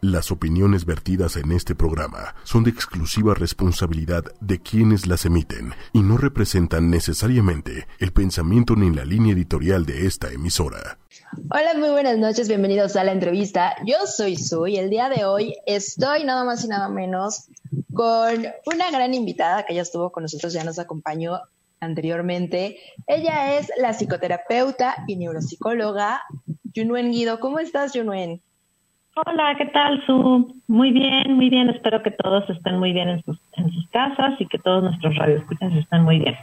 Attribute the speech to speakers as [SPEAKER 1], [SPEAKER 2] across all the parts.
[SPEAKER 1] Las opiniones vertidas en este programa son de exclusiva responsabilidad de quienes las emiten y no representan necesariamente el pensamiento ni la línea editorial de esta emisora.
[SPEAKER 2] Hola, muy buenas noches, bienvenidos a la entrevista. Yo soy Su y el día de hoy estoy nada más y nada menos con una gran invitada que ya estuvo con nosotros, ya nos acompañó anteriormente. Ella es la psicoterapeuta y neuropsicóloga Yunuen Guido. ¿Cómo estás, Yunuen?
[SPEAKER 3] Hola, ¿qué tal, Su? Muy bien, muy bien. Espero que todos estén muy bien en sus, en sus casas y que todos nuestros radioescuchas estén muy bien.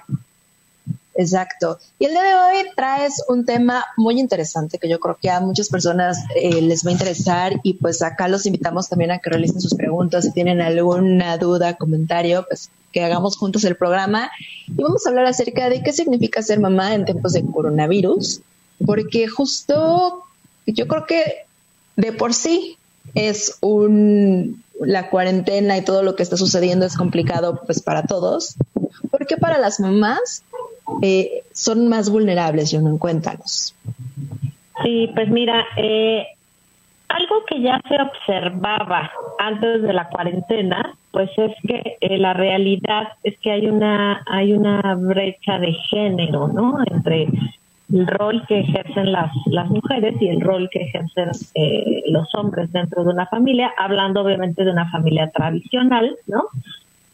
[SPEAKER 2] Exacto. Y el día de hoy traes un tema muy interesante que yo creo que a muchas personas eh, les va a interesar y pues acá los invitamos también a que realicen sus preguntas si tienen alguna duda, comentario, pues que hagamos juntos el programa y vamos a hablar acerca de qué significa ser mamá en tiempos de coronavirus, porque justo yo creo que de por sí es un la cuarentena y todo lo que está sucediendo es complicado pues para todos. ¿Por qué para las mamás eh, son más vulnerables? Yo no cuéntanos.
[SPEAKER 3] Sí, pues mira, eh, algo que ya se observaba antes de la cuarentena, pues es que eh, la realidad es que hay una hay una brecha de género, ¿no? Entre el rol que ejercen las, las mujeres y el rol que ejercen eh, los hombres dentro de una familia, hablando obviamente de una familia tradicional, ¿no?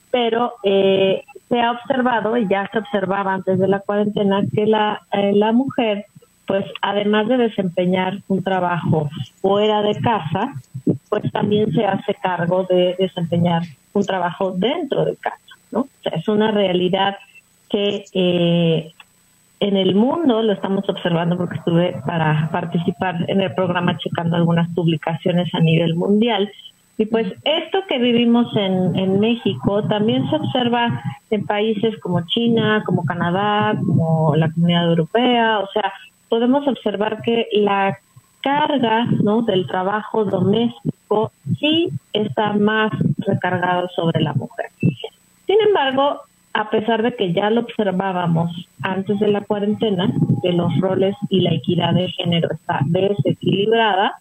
[SPEAKER 3] Pero eh, se ha observado, y ya se observaba antes de la cuarentena, que la, eh, la mujer, pues además de desempeñar un trabajo fuera de casa, pues también se hace cargo de desempeñar un trabajo dentro de casa, ¿no? O sea, es una realidad que eh, en el mundo, lo estamos observando porque estuve para participar en el programa checando algunas publicaciones a nivel mundial. Y pues esto que vivimos en, en México también se observa en países como China, como Canadá, como la Comunidad Europea. O sea, podemos observar que la carga ¿no? del trabajo doméstico sí está más recargado sobre la mujer. Sin embargo, a pesar de que ya lo observábamos antes de la cuarentena, que los roles y la equidad de género está desequilibrada,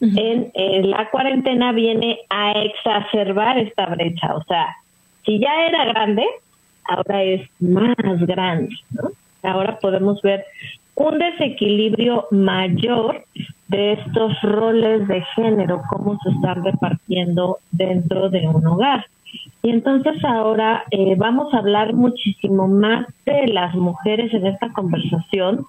[SPEAKER 3] en, la cuarentena viene a exacerbar esta brecha. O sea, si ya era grande, ahora es más grande. Ahora podemos ver un desequilibrio mayor de estos roles de género, cómo se están repartiendo dentro de un hogar. Y entonces ahora eh, vamos a hablar muchísimo más de las mujeres en esta conversación,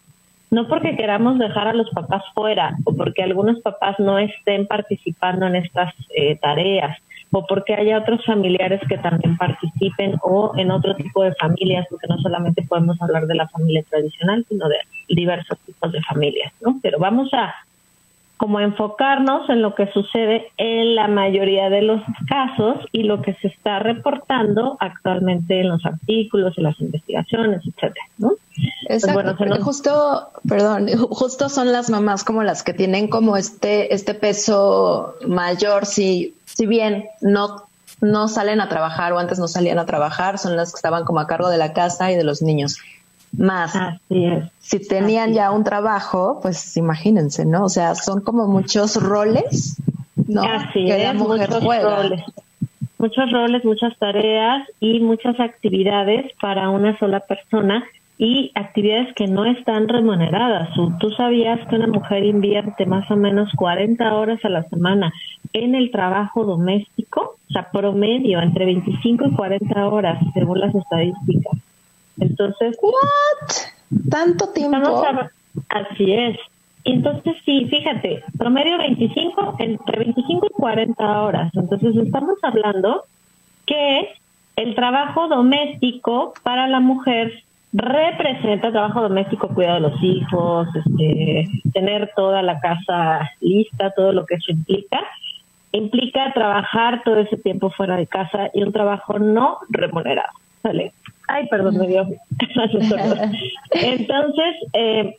[SPEAKER 3] no porque queramos dejar a los papás fuera o porque algunos papás no estén participando en estas eh, tareas o porque haya otros familiares que también participen o en otro tipo de familias, porque no solamente podemos hablar de la familia tradicional, sino de diversos tipos de familias, ¿no? Pero vamos a como enfocarnos en lo que sucede en la mayoría de los casos y lo que se está reportando actualmente en los artículos, en las investigaciones, etcétera, ¿no?
[SPEAKER 2] Pues Exacto, justo, perdón, justo son las mamás como las que tienen como este, este peso mayor, si, si bien no no salen a trabajar o antes no salían a trabajar, son las que estaban como a cargo de la casa y de los niños más. Si tenían ya un trabajo, pues imagínense, ¿no? O sea, son como muchos roles, ¿no?
[SPEAKER 3] Así que muchos roles. Muchos roles, muchas tareas y muchas actividades para una sola persona y actividades que no están remuneradas. Tú sabías que una mujer invierte más o menos 40 horas a la semana en el trabajo doméstico, o sea, promedio entre 25 y 40 horas, según las estadísticas. Entonces,
[SPEAKER 2] ¿what? ¿Tanto tiempo?
[SPEAKER 3] así es. Entonces, sí, fíjate, promedio 25, entre 25 y 40 horas. Entonces, estamos hablando que el trabajo doméstico para la mujer representa trabajo doméstico, cuidado de los hijos, este, tener toda la casa lista, todo lo que eso implica. Implica trabajar todo ese tiempo fuera de casa y un trabajo no remunerado. ¿vale? Ay, perdón, me dio. Entonces, eh,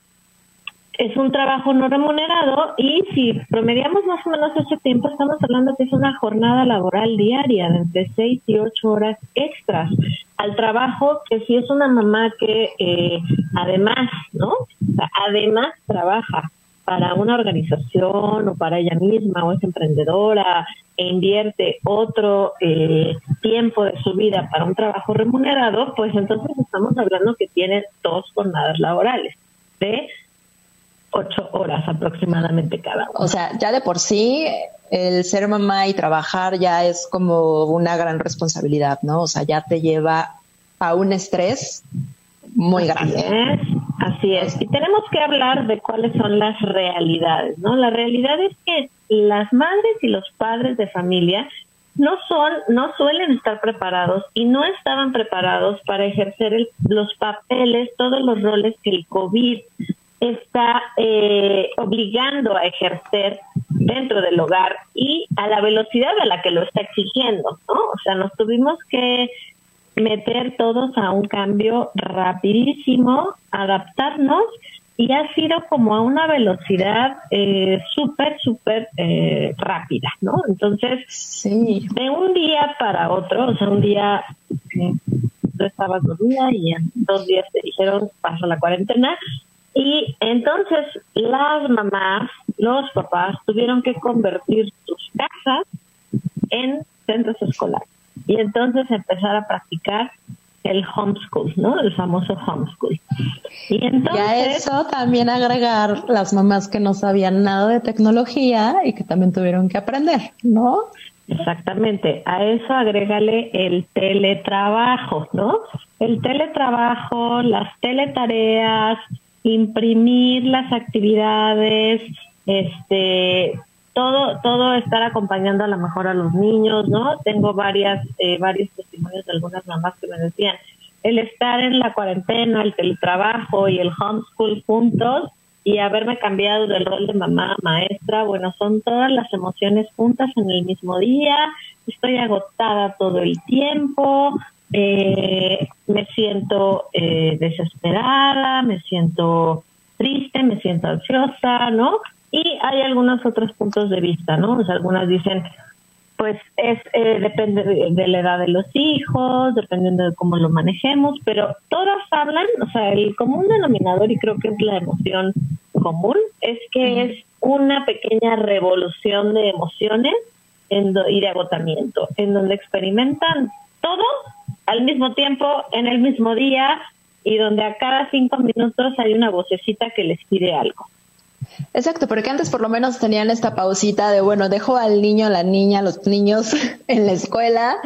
[SPEAKER 3] es un trabajo no remunerado y si promediamos más o menos ese tiempo, estamos hablando que es una jornada laboral diaria de entre 6 y 8 horas extras al trabajo que si es una mamá que eh, además, ¿no? además trabaja para una organización o para ella misma o es emprendedora e invierte otro eh, tiempo de su vida para un trabajo remunerado, pues entonces estamos hablando que tiene dos jornadas laborales de ocho horas aproximadamente cada una.
[SPEAKER 2] O sea, ya de por sí el ser mamá y trabajar ya es como una gran responsabilidad, ¿no? O sea, ya te lleva a un estrés muy grande.
[SPEAKER 3] Es, así es. Y tenemos que hablar de cuáles son las realidades, ¿no? La realidad es que las madres y los padres de familia no son, no suelen estar preparados y no estaban preparados para ejercer los papeles, todos los roles que el COVID está eh, obligando a ejercer dentro del hogar y a la velocidad a la que lo está exigiendo, ¿no? O sea, nos tuvimos que meter todos a un cambio rapidísimo, adaptarnos y ha sido como a una velocidad eh, súper, súper eh, rápida, ¿no? Entonces, sí. de un día para otro, o sea, un día eh, tú estabas dormida y en dos días te dijeron pasa la cuarentena y entonces las mamás, los papás tuvieron que convertir sus casas en centros escolares y entonces empezar a practicar el homeschool, ¿no? El famoso homeschool.
[SPEAKER 2] Y entonces... a eso también agregar las mamás que no sabían nada de tecnología y que también tuvieron que aprender, ¿no?
[SPEAKER 3] Exactamente. A eso agrégale el teletrabajo, ¿no? El teletrabajo, las teletareas, imprimir las actividades, este, todo, todo estar acompañando a lo mejor a los niños, ¿no? Tengo varias, eh, varios testimonios de algunas mamás que me decían, el estar en la cuarentena, el teletrabajo y el homeschool juntos y haberme cambiado del rol de mamá maestra, bueno, son todas las emociones juntas en el mismo día, estoy agotada todo el tiempo, eh, me siento eh, desesperada, me siento triste, me siento ansiosa, ¿no? Y hay algunos otros puntos de vista, ¿no? O sea, algunas dicen, pues es eh, depende de, la edad de los hijos, dependiendo de cómo lo manejemos, pero todas hablan, o sea, el común denominador, y creo que es la emoción común, es que es una pequeña revolución de emociones y de agotamiento, en donde experimentan todo al mismo tiempo, en el mismo día, y donde a cada cinco minutos hay una vocecita que les pide algo.
[SPEAKER 2] Exacto, porque antes por lo menos tenían esta pausita de, bueno, dejo al niño, la niña, los niños en la escuela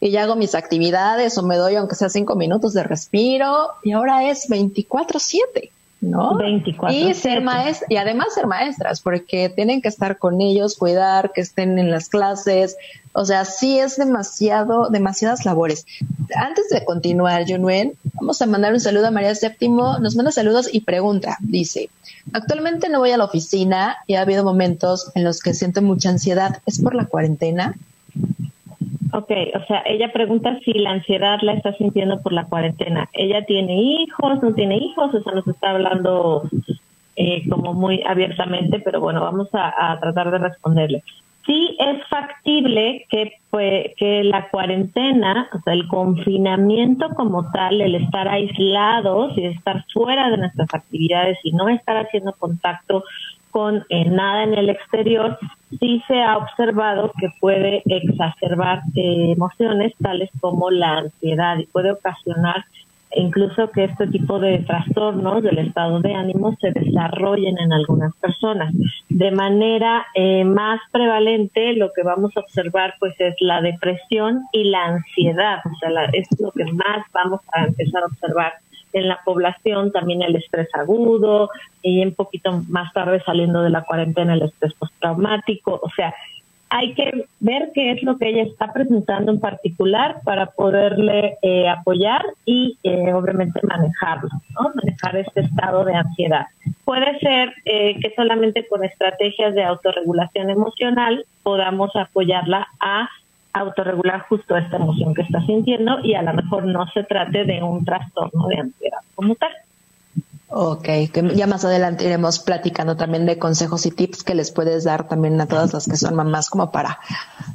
[SPEAKER 2] y ya hago mis actividades o me doy aunque sea cinco minutos de respiro y ahora es 24/7. ¿No?
[SPEAKER 3] 24.
[SPEAKER 2] Y ser maestras, y además ser maestras, porque tienen que estar con ellos, cuidar, que estén en las clases. O sea, sí es demasiado, demasiadas labores. Antes de continuar, Junwen, vamos a mandar un saludo a María Séptimo. Nos manda saludos y pregunta. Dice, actualmente no voy a la oficina y ha habido momentos en los que siento mucha ansiedad. ¿Es por la cuarentena?
[SPEAKER 3] Ok, o sea, ella pregunta si la ansiedad la está sintiendo por la cuarentena. ¿Ella tiene hijos, no tiene hijos? O sea, nos está hablando eh, como muy abiertamente, pero bueno, vamos a, tratar de responderle. Sí es factible que, pues, que la cuarentena, o sea, el confinamiento como tal, el estar aislados y estar fuera de nuestras actividades y no estar haciendo contacto con eh, nada en el exterior, sí se ha observado que puede exacerbar eh, emociones tales como la ansiedad y puede ocasionar incluso que este tipo de trastornos del estado de ánimo se desarrollen en algunas personas. De manera eh, más prevalente, lo que vamos a observar pues es la depresión y la ansiedad, o sea, es lo que más vamos a empezar a observar en la población también el estrés agudo y un poquito más tarde saliendo de la cuarentena el estrés postraumático. O sea, hay que ver qué es lo que ella está presentando en particular para poderle eh, apoyar y eh, obviamente manejarlo, ¿no? manejar este estado de ansiedad. Puede ser eh, que solamente con estrategias de autorregulación emocional podamos apoyarla a autorregular justo esta emoción que está sintiendo y a lo mejor no se trate de un trastorno de ansiedad como tal.
[SPEAKER 2] Ok, que ya más adelante iremos platicando también de consejos y tips que les puedes dar también a todas las que son mamás como para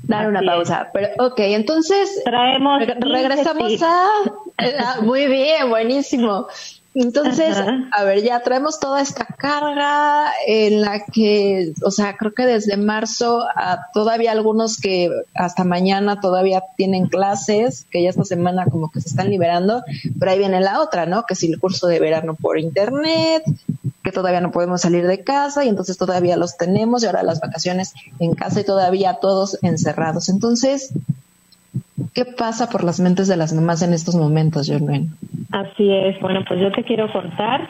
[SPEAKER 2] dar una pausa. Pero, ok, entonces
[SPEAKER 3] traemos
[SPEAKER 2] regresamos a, muy bien, buenísimo. Entonces, a ver, ya traemos toda esta carga en la que, o sea, creo que desde marzo a todavía algunos que hasta mañana todavía tienen clases, que ya esta semana como que se están liberando, pero ahí viene la otra, ¿no? Que si el curso de verano por internet, que todavía no podemos salir de casa y entonces todavía los tenemos y ahora las vacaciones en casa y todavía todos encerrados. Entonces, ¿Qué pasa por las mentes de las mamás en estos momentos, Jornuen?
[SPEAKER 3] Así es. Bueno, pues yo te quiero contar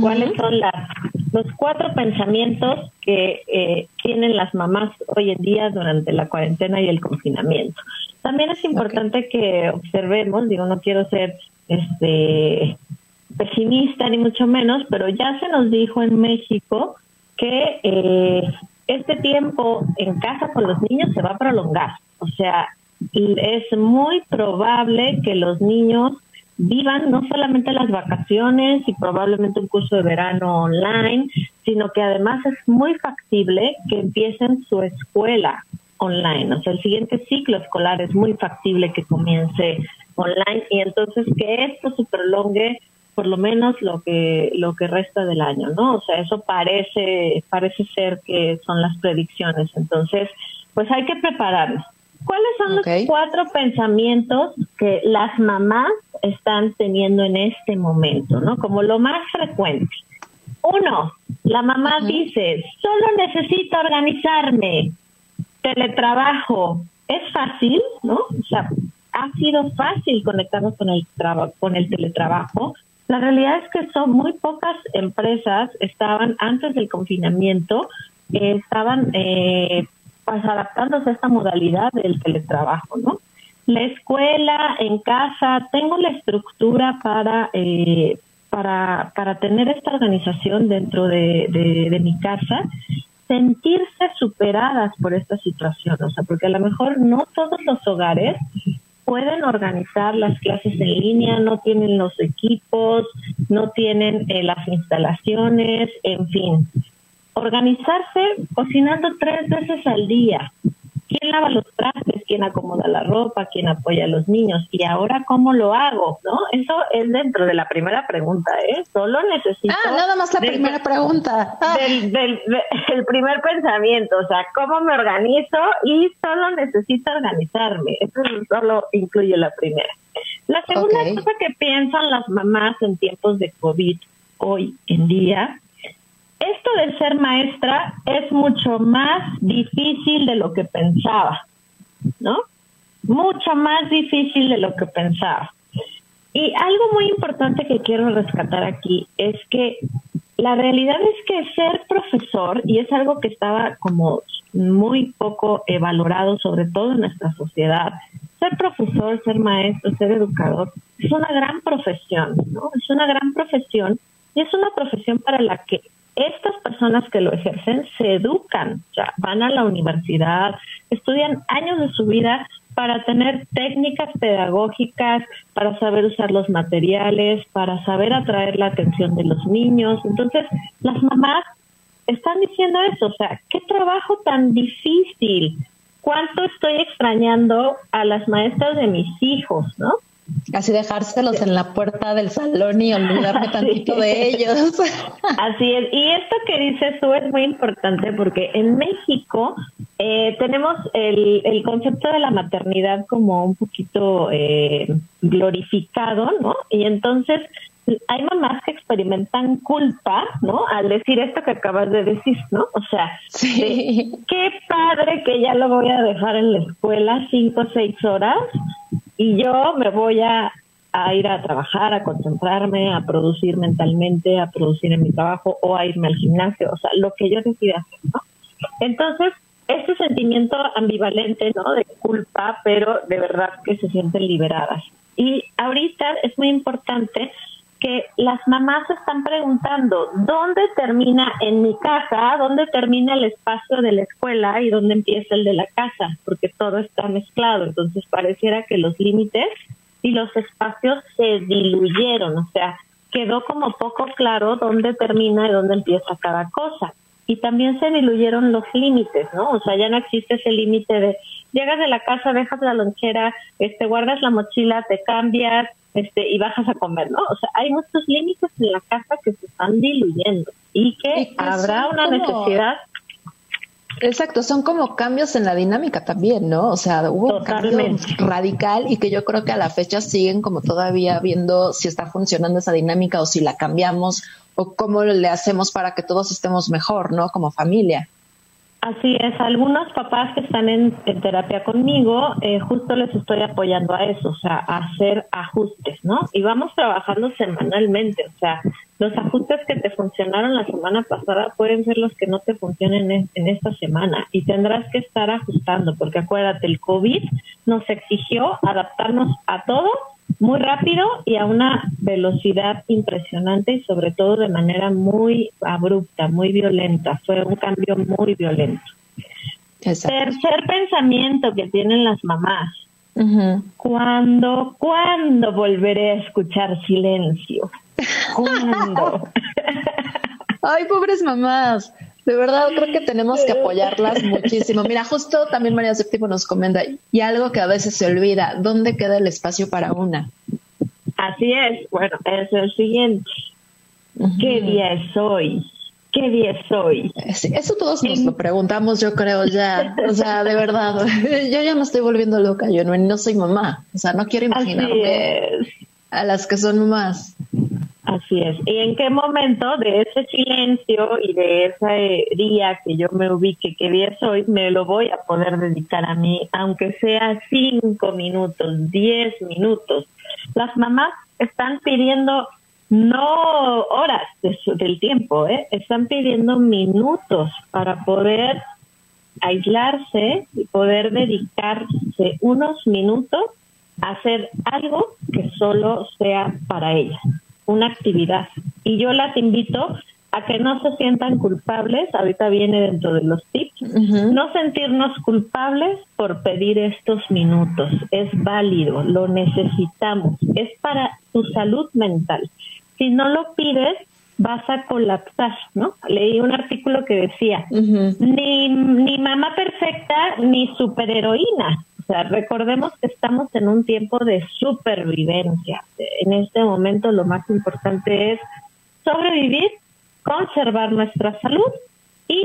[SPEAKER 3] cuáles son las, los cuatro pensamientos que eh, tienen las mamás hoy en día durante la cuarentena y el confinamiento. También es importante que observemos, digo, no quiero ser este pesimista ni mucho menos, pero ya se nos dijo en México que eh, este tiempo en casa con los niños se va a prolongar. O sea, es muy probable que los niños vivan no solamente las vacaciones y probablemente un curso de verano online, sino que además es muy factible que empiecen su escuela online. O sea, el siguiente ciclo escolar es muy factible que comience online y entonces que esto se prolongue por lo menos lo que lo que resta del año, ¿no? O sea, eso parece parece ser que son las predicciones. Entonces, pues hay que prepararnos. ¿Cuáles son los cuatro pensamientos que las mamás están teniendo en este momento, no? Como lo más frecuente. Uno, la mamá dice, solo necesito organizarme, teletrabajo. Es fácil, ¿no? O sea, ha sido fácil conectarnos con el, con el teletrabajo. La realidad es que son muy pocas empresas, estaban antes del confinamiento, eh, estaban eh, pues adaptándose a esta modalidad del teletrabajo, ¿no? La escuela, en casa, tengo la estructura para, eh, para, para tener esta organización dentro de, de, mi casa, sentirse superadas por esta situación, o sea, porque a lo mejor no todos los hogares pueden organizar las clases en línea, no tienen los equipos, no tienen eh, las instalaciones, en fin organizarse cocinando tres veces al día. ¿Quién lava los trastes? ¿Quién acomoda la ropa? ¿Quién apoya a los niños? Y ahora, ¿cómo lo hago? ¿No? Eso es dentro de la primera pregunta, ¿eh? Solo necesito...
[SPEAKER 2] Ah, nada más la primera pregunta.
[SPEAKER 3] Ah. Del, el primer pensamiento, o sea, ¿cómo me organizo? Y solo necesito organizarme. Eso solo incluye la primera. La segunda cosa que piensan las mamás en tiempos de COVID hoy en día esto de ser maestra es mucho más difícil de lo que pensaba, ¿no? Mucho más difícil de lo que pensaba. Y algo muy importante que quiero rescatar aquí es que la realidad es que ser profesor, y es algo que estaba como muy poco valorado, sobre todo en nuestra sociedad, ser profesor, ser maestro, ser educador, es una gran profesión, ¿no? Es una gran profesión y es una profesión para la que estas personas que lo ejercen se educan, sea, van a la universidad, estudian años de su vida para tener técnicas pedagógicas, para saber usar los materiales, para saber atraer la atención de los niños. Entonces, las mamás están diciendo eso, o sea, qué trabajo tan difícil, cuánto estoy extrañando a las maestras de mis hijos, ¿no?
[SPEAKER 2] Así dejárselos en la puerta del salón y olvidarme tantito de ellos.
[SPEAKER 3] Así es. Y esto que dices tú es muy importante porque en México eh, tenemos el, el, concepto de la maternidad como un poquito eh, glorificado, ¿no? Y entonces hay mamás que experimentan culpa, ¿no? Al decir esto que acabas de decir, ¿no? O sea, qué padre que ya lo voy a dejar en la escuela cinco o seis horas y yo me voy a, ir a trabajar, a concentrarme, a producir mentalmente, a producir en mi trabajo o a irme al gimnasio, o sea, lo que yo decida hacer, ¿no? Entonces, este sentimiento ambivalente, ¿no? De culpa, pero de verdad que se sienten liberadas. Y ahorita es muy importante que las mamás están preguntando dónde termina en mi casa, dónde termina el espacio de la escuela y dónde empieza el de la casa, porque todo está mezclado. Entonces pareciera que los límites y los espacios se diluyeron, o sea, quedó como poco claro dónde termina y dónde empieza cada cosa. Y también se diluyeron los límites, ¿no? O sea, ya no existe ese límite de llegas de la casa, dejas la lonchera, este, guardas la mochila, te cambias, este, y bajas a comer, ¿no? O sea, hay muchos límites en la casa que se están diluyendo y que, habrá una necesidad
[SPEAKER 2] Exacto, son como cambios en la dinámica también, ¿no? O sea, hubo un cambio radical y que yo creo que a la fecha siguen como todavía viendo si está funcionando esa dinámica o si la cambiamos o cómo le hacemos para que todos estemos mejor, ¿no? Como familia.
[SPEAKER 3] Así es, algunos papás que están en, terapia conmigo, eh, justo les estoy apoyando a eso, o sea, a hacer ajustes, ¿no? Y vamos trabajando semanalmente, o sea, los ajustes que te funcionaron la semana pasada pueden ser los que no te funcionen en, en esta semana y tendrás que estar ajustando, porque acuérdate, el COVID nos exigió adaptarnos a todo muy rápido y a una velocidad impresionante y sobre todo de manera muy abrupta, muy violenta. Fue un cambio muy violento. Tercer pensamiento que tienen las mamás. ¿Cuándo, cuándo volveré a escuchar silencio? ¿Cuándo?
[SPEAKER 2] Ay, pobres mamás. De verdad, creo que tenemos que apoyarlas muchísimo. Mira, justo también María Séptimo nos comenta, y algo que a veces se olvida, ¿dónde queda el espacio para una?
[SPEAKER 3] Así es. Bueno, es el siguiente. ¿Qué día es hoy? ¿Qué día es hoy?
[SPEAKER 2] Eso todos nos lo preguntamos, yo creo ya. O sea, de verdad, yo ya me estoy volviendo loca, yo no, no soy mamá. O sea, no quiero imaginarme a las que son mamás.
[SPEAKER 3] Así es. ¿Y en qué momento de ese silencio y de ese día que yo me ubique, qué día soy, me lo voy a poder dedicar a mí, aunque sea cinco minutos, diez minutos? Las mamás están pidiendo no horas del tiempo, ¿eh? están pidiendo minutos para poder aislarse y poder dedicarse unos minutos a hacer algo que solo sea para ellas una actividad. Y yo las invito a que no se sientan culpables, ahorita viene dentro de los tips, no sentirnos culpables por pedir estos minutos. Es válido, lo necesitamos, es para tu salud mental. Si no lo pides, vas a colapsar, ¿no? Leí un artículo que decía, ni, ni mamá perfecta ni superheroína, sea, recordemos que estamos en un tiempo de supervivencia. En este momento lo más importante es sobrevivir, conservar nuestra salud y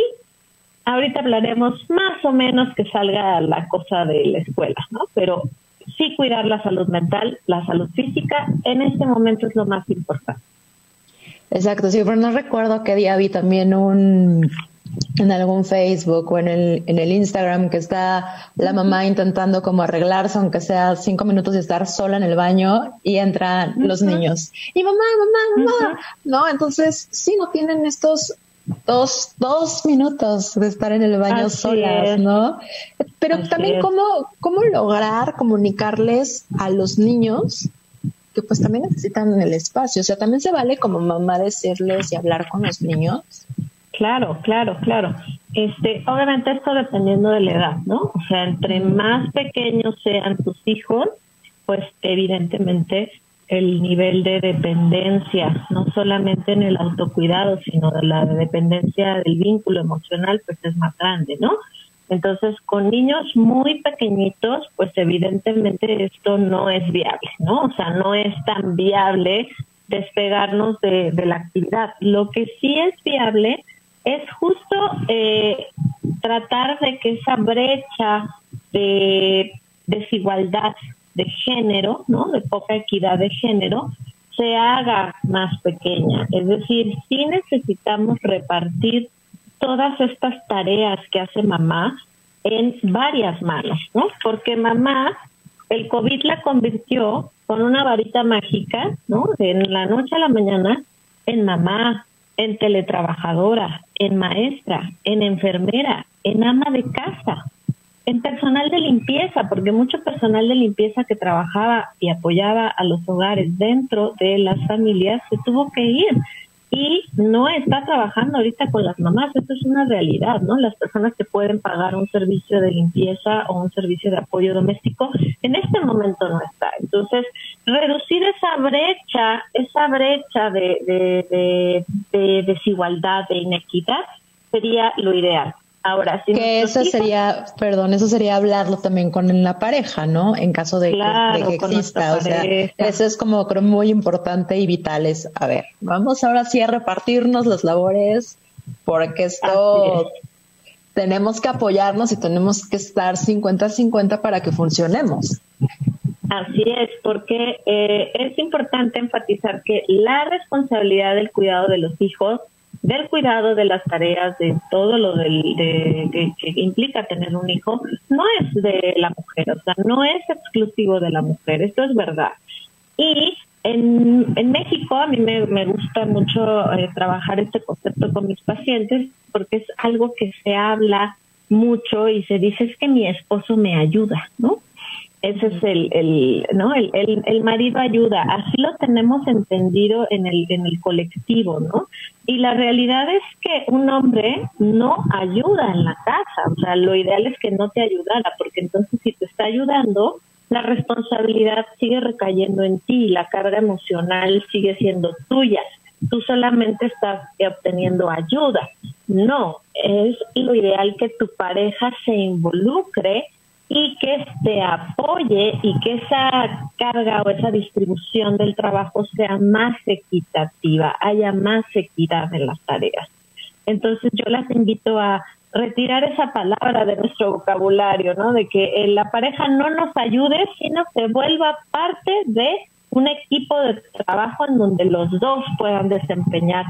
[SPEAKER 3] ahorita hablaremos más o menos que salga la cosa de la escuela, ¿no? Pero sí cuidar la salud mental, la salud física, en este momento es lo más importante.
[SPEAKER 2] Exacto, sí, pero no recuerdo qué día vi también un en algún Facebook o en el, en el Instagram que está la mamá intentando como arreglarse, aunque sea cinco minutos y estar sola en el baño y entran los niños. Y mamá, mamá, mamá. No, entonces sí, no tienen estos dos, dos minutos de estar en el baño solas, ¿no? Pero también cómo, cómo lograr comunicarles a los niños que pues también necesitan el espacio. O sea, también se vale como mamá decirles y hablar con los niños
[SPEAKER 3] Claro, claro, claro. Este, obviamente esto dependiendo de la edad, ¿no? O sea, entre más pequeños sean tus hijos, pues evidentemente el nivel de dependencia, no solamente en el autocuidado, sino de la dependencia del vínculo emocional, pues es más grande, ¿no? Entonces, con niños muy pequeñitos, pues evidentemente esto no es viable, ¿no? O sea, no es tan viable despegarnos de, de la actividad. Lo que sí es viable es justo eh, tratar de que esa brecha de desigualdad de género, ¿no? De poca equidad de género, se haga más pequeña. Es decir, sí necesitamos repartir todas estas tareas que hace mamá en varias manos, ¿no? Porque mamá, el COVID la convirtió con una varita mágica, ¿no? En la noche a la mañana, en mamá, en teletrabajadora, en maestra, en enfermera, en ama de casa, en personal de limpieza, porque mucho personal de limpieza que trabajaba y apoyaba a los hogares dentro de las familias se tuvo que ir y no está trabajando ahorita con las mamás. Esto es una realidad, ¿no? Las personas que pueden pagar un servicio de limpieza o un servicio de apoyo doméstico, en este momento no está. Entonces, reducir esa brecha, esa brecha de, de, de, de desigualdad, de inequidad, sería lo ideal. Ahora,
[SPEAKER 2] sí. que eso sería, perdón, eso sería hablarlo también con la pareja, ¿no? En caso de, que, exista. O sea, eso es como creo muy importante y vital. Es, a ver, vamos ahora sí a repartirnos las labores, porque esto tenemos que apoyarnos y tenemos que estar 50-50 para que funcionemos.
[SPEAKER 3] Así es, porque eh, es importante enfatizar que la responsabilidad del cuidado de los hijos del cuidado de las tareas, de todo lo del, de, que implica tener un hijo, no es de la mujer, o sea, no es exclusivo de la mujer, esto es verdad. Y en, en México a mí me, me gusta mucho eh, trabajar este concepto con mis pacientes porque es algo que se habla mucho y se dice es que mi esposo me ayuda, ¿no? Ese es el, el ¿no? El, el, marido ayuda, así lo tenemos entendido en el, en el colectivo, ¿no? Y la realidad es que un hombre no ayuda en la casa, o sea, lo ideal es que no te ayudara, porque entonces si te está ayudando, la responsabilidad sigue recayendo en ti, la carga emocional sigue siendo tuya. Tú solamente estás obteniendo ayuda. No, es lo ideal que tu pareja se involucre y que te apoye y que esa carga o esa distribución del trabajo sea más equitativa, haya más equidad en las tareas. Entonces yo las invito a retirar esa palabra de nuestro vocabulario, ¿no? De que la pareja no nos ayude, sino que vuelva parte de un equipo de trabajo en donde los dos puedan desempeñar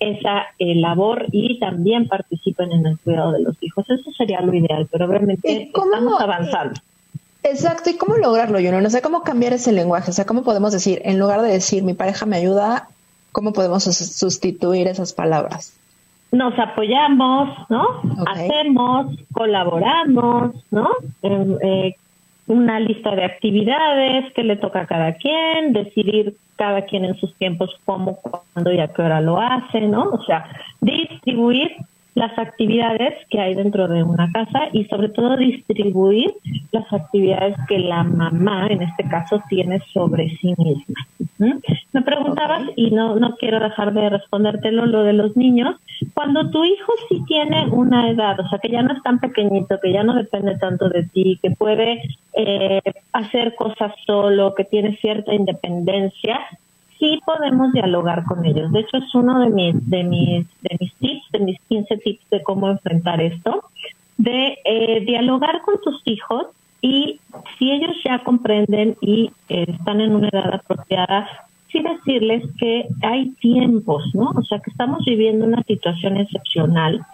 [SPEAKER 3] esa eh, labor y también participen en el cuidado de los hijos. Eso sería lo ideal, pero obviamente estamos avanzando.
[SPEAKER 2] Exacto, ¿y cómo lograrlo, yo No sé cómo cambiar ese lenguaje, o sea, cómo podemos decir, en lugar de decir mi pareja me ayuda, ¿cómo podemos sustituir esas palabras?
[SPEAKER 3] Nos apoyamos, ¿no? Hacemos, colaboramos, ¿no? Eh, una lista de actividades que le toca a cada quien, decidir cada quien en sus tiempos cómo, cuándo y a qué hora lo hace, ¿no? O sea, distribuir las actividades que hay dentro de una casa y sobre todo distribuir las actividades que la mamá, en este caso, tiene sobre sí misma. Me preguntabas, y no, no quiero dejar de respondértelo, lo de los niños, cuando tu hijo sí tiene una edad, o sea, que ya no es tan pequeñito, que ya no depende tanto de ti, que puede eh, hacer cosas solo, que tiene cierta independencia, sí podemos dialogar con ellos. De hecho, es uno de mis, de mis, de mis tips, de mis 15 tips de cómo enfrentar esto, de eh, dialogar con tus hijos y si ellos ya comprenden y eh, están en una edad apropiada, sí decirles que hay tiempos, ¿no? O sea, que estamos viviendo una situación excepcional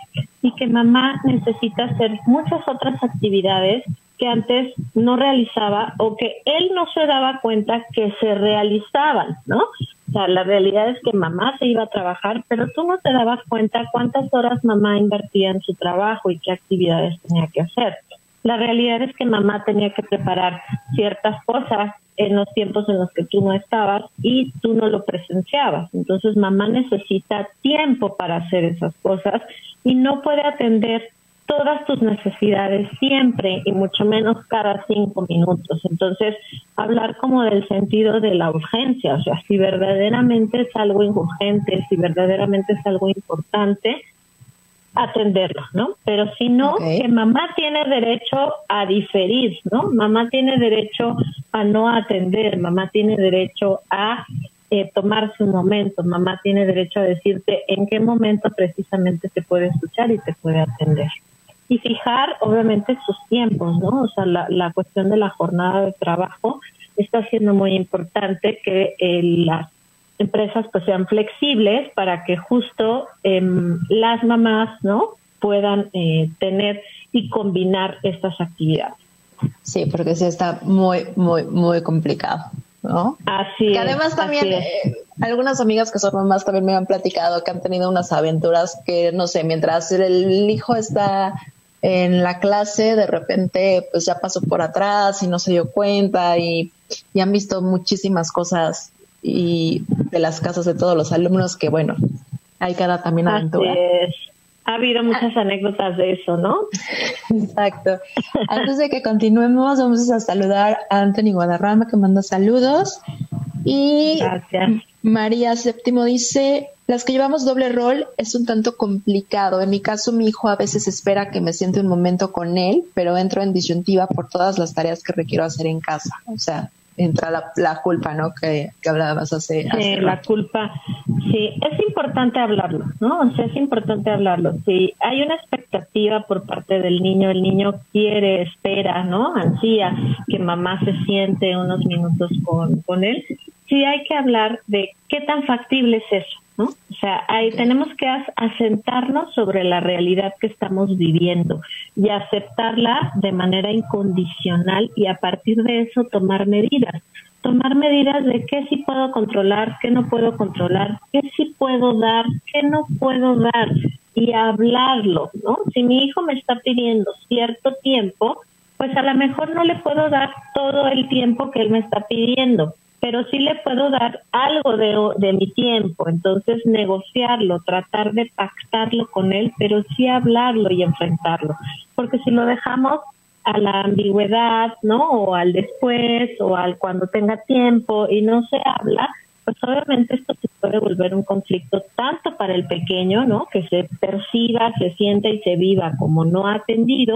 [SPEAKER 3] y que mamá necesita hacer muchas otras actividades que antes no realizaba o que él no se daba cuenta que se realizaban, ¿no? O sea, la realidad es que mamá se iba a trabajar, pero tú no te dabas cuenta cuántas horas mamá invertía en su trabajo y qué actividades tenía que hacer. La realidad es que mamá tenía que preparar ciertas cosas en los tiempos en los que tú no estabas y tú no lo presenciabas. Entonces mamá necesita tiempo para hacer esas cosas y no puede atender todas tus necesidades siempre y mucho menos cada cinco minutos. Entonces, hablar como del sentido de la urgencia, o sea, si verdaderamente es algo urgente, si verdaderamente es algo importante, atenderlo, ¿no? Pero si no, que mamá tiene derecho a diferir, ¿no? Mamá tiene derecho a no atender, mamá tiene derecho a eh, tomarse un momento, mamá tiene derecho a decirte en qué momento precisamente te puede escuchar y te puede atender y fijar obviamente sus tiempos, ¿no? O sea, la, la cuestión de la jornada de trabajo está siendo muy importante que eh, las empresas pues sean flexibles para que justo em, las mamás, ¿no? Puedan eh, tener y combinar estas actividades.
[SPEAKER 2] Sí, porque sí está muy, muy, muy complicado. ¿no?
[SPEAKER 3] Así
[SPEAKER 2] que además también eh, algunas amigas que son mamás también me han platicado que han tenido unas aventuras que no sé mientras el hijo está en la clase de repente pues ya pasó por atrás y no se dio cuenta y, han visto muchísimas cosas y de las casas de todos los alumnos que bueno, hay cada también aventura.
[SPEAKER 3] Ha habido muchas anécdotas de eso, ¿no?
[SPEAKER 2] Exacto. Antes de que continuemos, vamos a saludar a Anthony Guadarrama que manda saludos. Y María Séptimo dice, las que llevamos doble rol es un tanto complicado. En mi caso, mi hijo a veces espera que me siente un momento con él, pero entro en disyuntiva por todas las tareas que requiero hacer en casa. O sea, entra la, culpa, ¿no? Que, que hablabas hace,
[SPEAKER 3] Sí, la culpa. Sí, es importante hablarlo, ¿no? O sea, es importante hablarlo. Si hay una expectativa por parte del niño, el niño quiere, espera, ¿no? Ansía que mamá se siente unos minutos con, con él. Sí hay que hablar de qué tan factible es eso. ¿no? O sea, ahí tenemos que asentarnos sobre la realidad que estamos viviendo y aceptarla de manera incondicional y a partir de eso tomar medidas. Tomar medidas de qué sí puedo controlar, qué no puedo controlar, qué sí puedo dar, qué no puedo dar y hablarlo, ¿no? Si mi hijo me está pidiendo cierto tiempo, pues a lo mejor no le puedo dar todo el tiempo que él me está pidiendo pero sí le puedo dar algo de, de mi tiempo, entonces negociarlo, tratar de pactarlo con él, pero sí hablarlo y enfrentarlo, porque si lo dejamos a la ambigüedad, ¿no? O al después, o al cuando tenga tiempo y no se habla, pues obviamente esto se puede volver un conflicto tanto para el pequeño, ¿no? Que se perciba, se sienta y se viva como no atendido,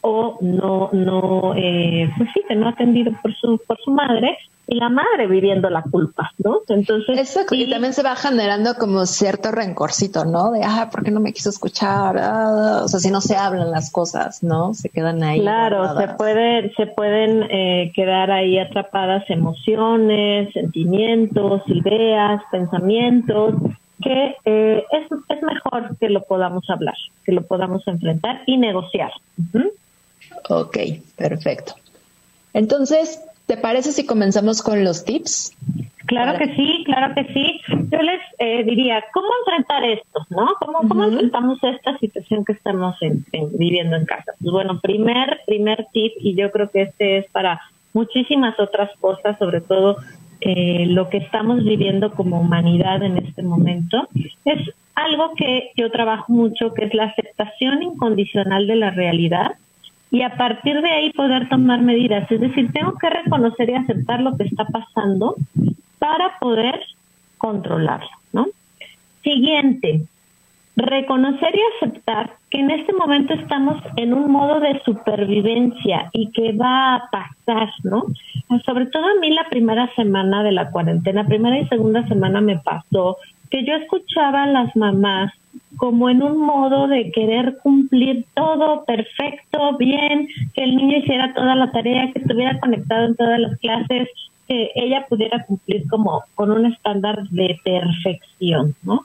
[SPEAKER 3] o no, no, eh, pues sí, que no atendido por su, por su madre, y la madre viviendo la culpa, ¿no?
[SPEAKER 2] Entonces. Exacto, y también se va generando como cierto rencorcito, ¿no? De, ah, ¿por qué no me quiso escuchar? Ah, o sea, si no se hablan las cosas, ¿no? Se quedan ahí.
[SPEAKER 3] Claro, se, puede, se pueden eh, quedar ahí atrapadas emociones, sentimientos, ideas, pensamientos, que eh, es, es mejor que lo podamos hablar, que lo podamos enfrentar y negociar.
[SPEAKER 2] Ok, perfecto. Entonces, ¿Te parece si comenzamos con los tips?
[SPEAKER 3] Claro que sí, claro que sí. Yo les eh, diría, ¿cómo enfrentar esto? ¿No? ¿Cómo, cómo enfrentamos esta situación que estamos viviendo en casa? Pues bueno, primer, primer tip, y yo creo que este es para muchísimas otras cosas, sobre todo eh, lo que estamos viviendo como humanidad en este momento, es algo que yo trabajo mucho, que es la aceptación incondicional de la realidad y a partir de ahí poder tomar medidas. Es decir, tengo que reconocer y aceptar lo que está pasando para poder controlarlo, ¿no? Siguiente, reconocer y aceptar que en este momento estamos en un modo de supervivencia y que va a pasar, ¿no? Sobre todo a mí la primera semana de la cuarentena, primera y segunda semana me pasó que yo escuchaba a las mamás como en un modo de querer cumplir todo perfecto, bien, que el niño hiciera toda la tarea, que estuviera conectado en todas las clases, que ella pudiera cumplir como con un estándar de perfección, ¿no?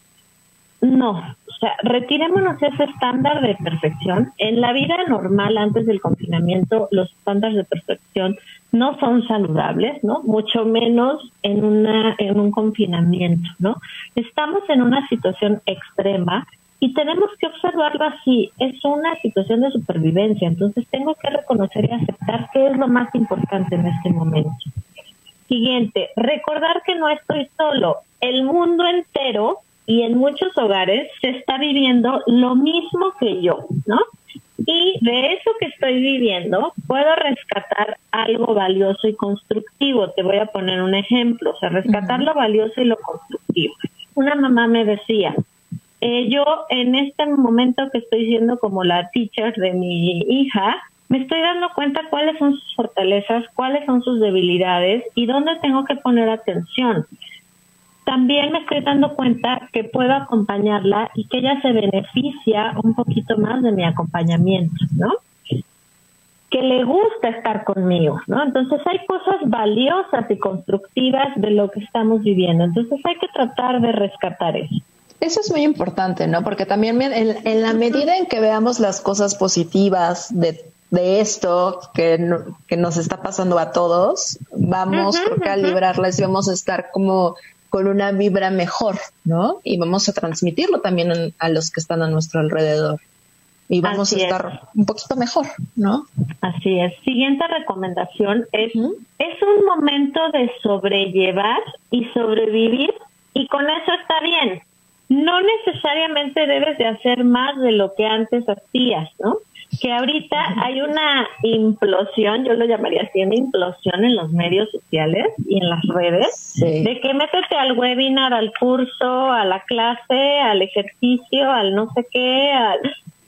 [SPEAKER 3] No, o sea, retirémonos ese estándar de perfección. En la vida normal, antes del confinamiento, los estándares de perfección no son saludables, ¿no? Mucho menos en una en un confinamiento, ¿no? Estamos en una situación extrema y tenemos que observarlo así. Es una situación de supervivencia, entonces tengo que reconocer y aceptar qué es lo más importante en este momento. Siguiente, recordar que no estoy solo. El mundo entero y en muchos hogares se está viviendo lo mismo que yo, ¿no? Y de eso que estoy viviendo puedo rescatar algo valioso y constructivo. Te voy a poner un ejemplo, o sea, rescatar lo valioso y lo constructivo. Una mamá me decía, eh, yo en este momento que estoy siendo como la teacher de mi hija, me estoy dando cuenta cuáles son sus fortalezas, cuáles son sus debilidades y dónde tengo que poner atención. También me estoy dando cuenta que puedo acompañarla y que ella se beneficia un poquito más de mi acompañamiento, ¿no? que le gusta estar conmigo, ¿no? Entonces hay cosas valiosas y constructivas de lo que estamos viviendo. Entonces hay que tratar de rescatar eso.
[SPEAKER 2] Eso es muy importante, ¿no? Porque también en, la medida en que veamos las cosas positivas de, esto que, que nos está pasando a todos, vamos a librarlas y vamos a estar como con una vibra mejor, ¿no? Y vamos a transmitirlo también a los que están a nuestro alrededor. Y vamos a estar un poquito mejor, ¿no?
[SPEAKER 3] Así es. Siguiente recomendación es, es un momento de sobrellevar y sobrevivir y con eso está bien no necesariamente debes de hacer más de lo que antes hacías, ¿no? Que ahorita hay una implosión, yo lo llamaría así, una implosión en los medios sociales y en las redes, de que métete al webinar, al curso, a la clase, al ejercicio, al no sé qué, al...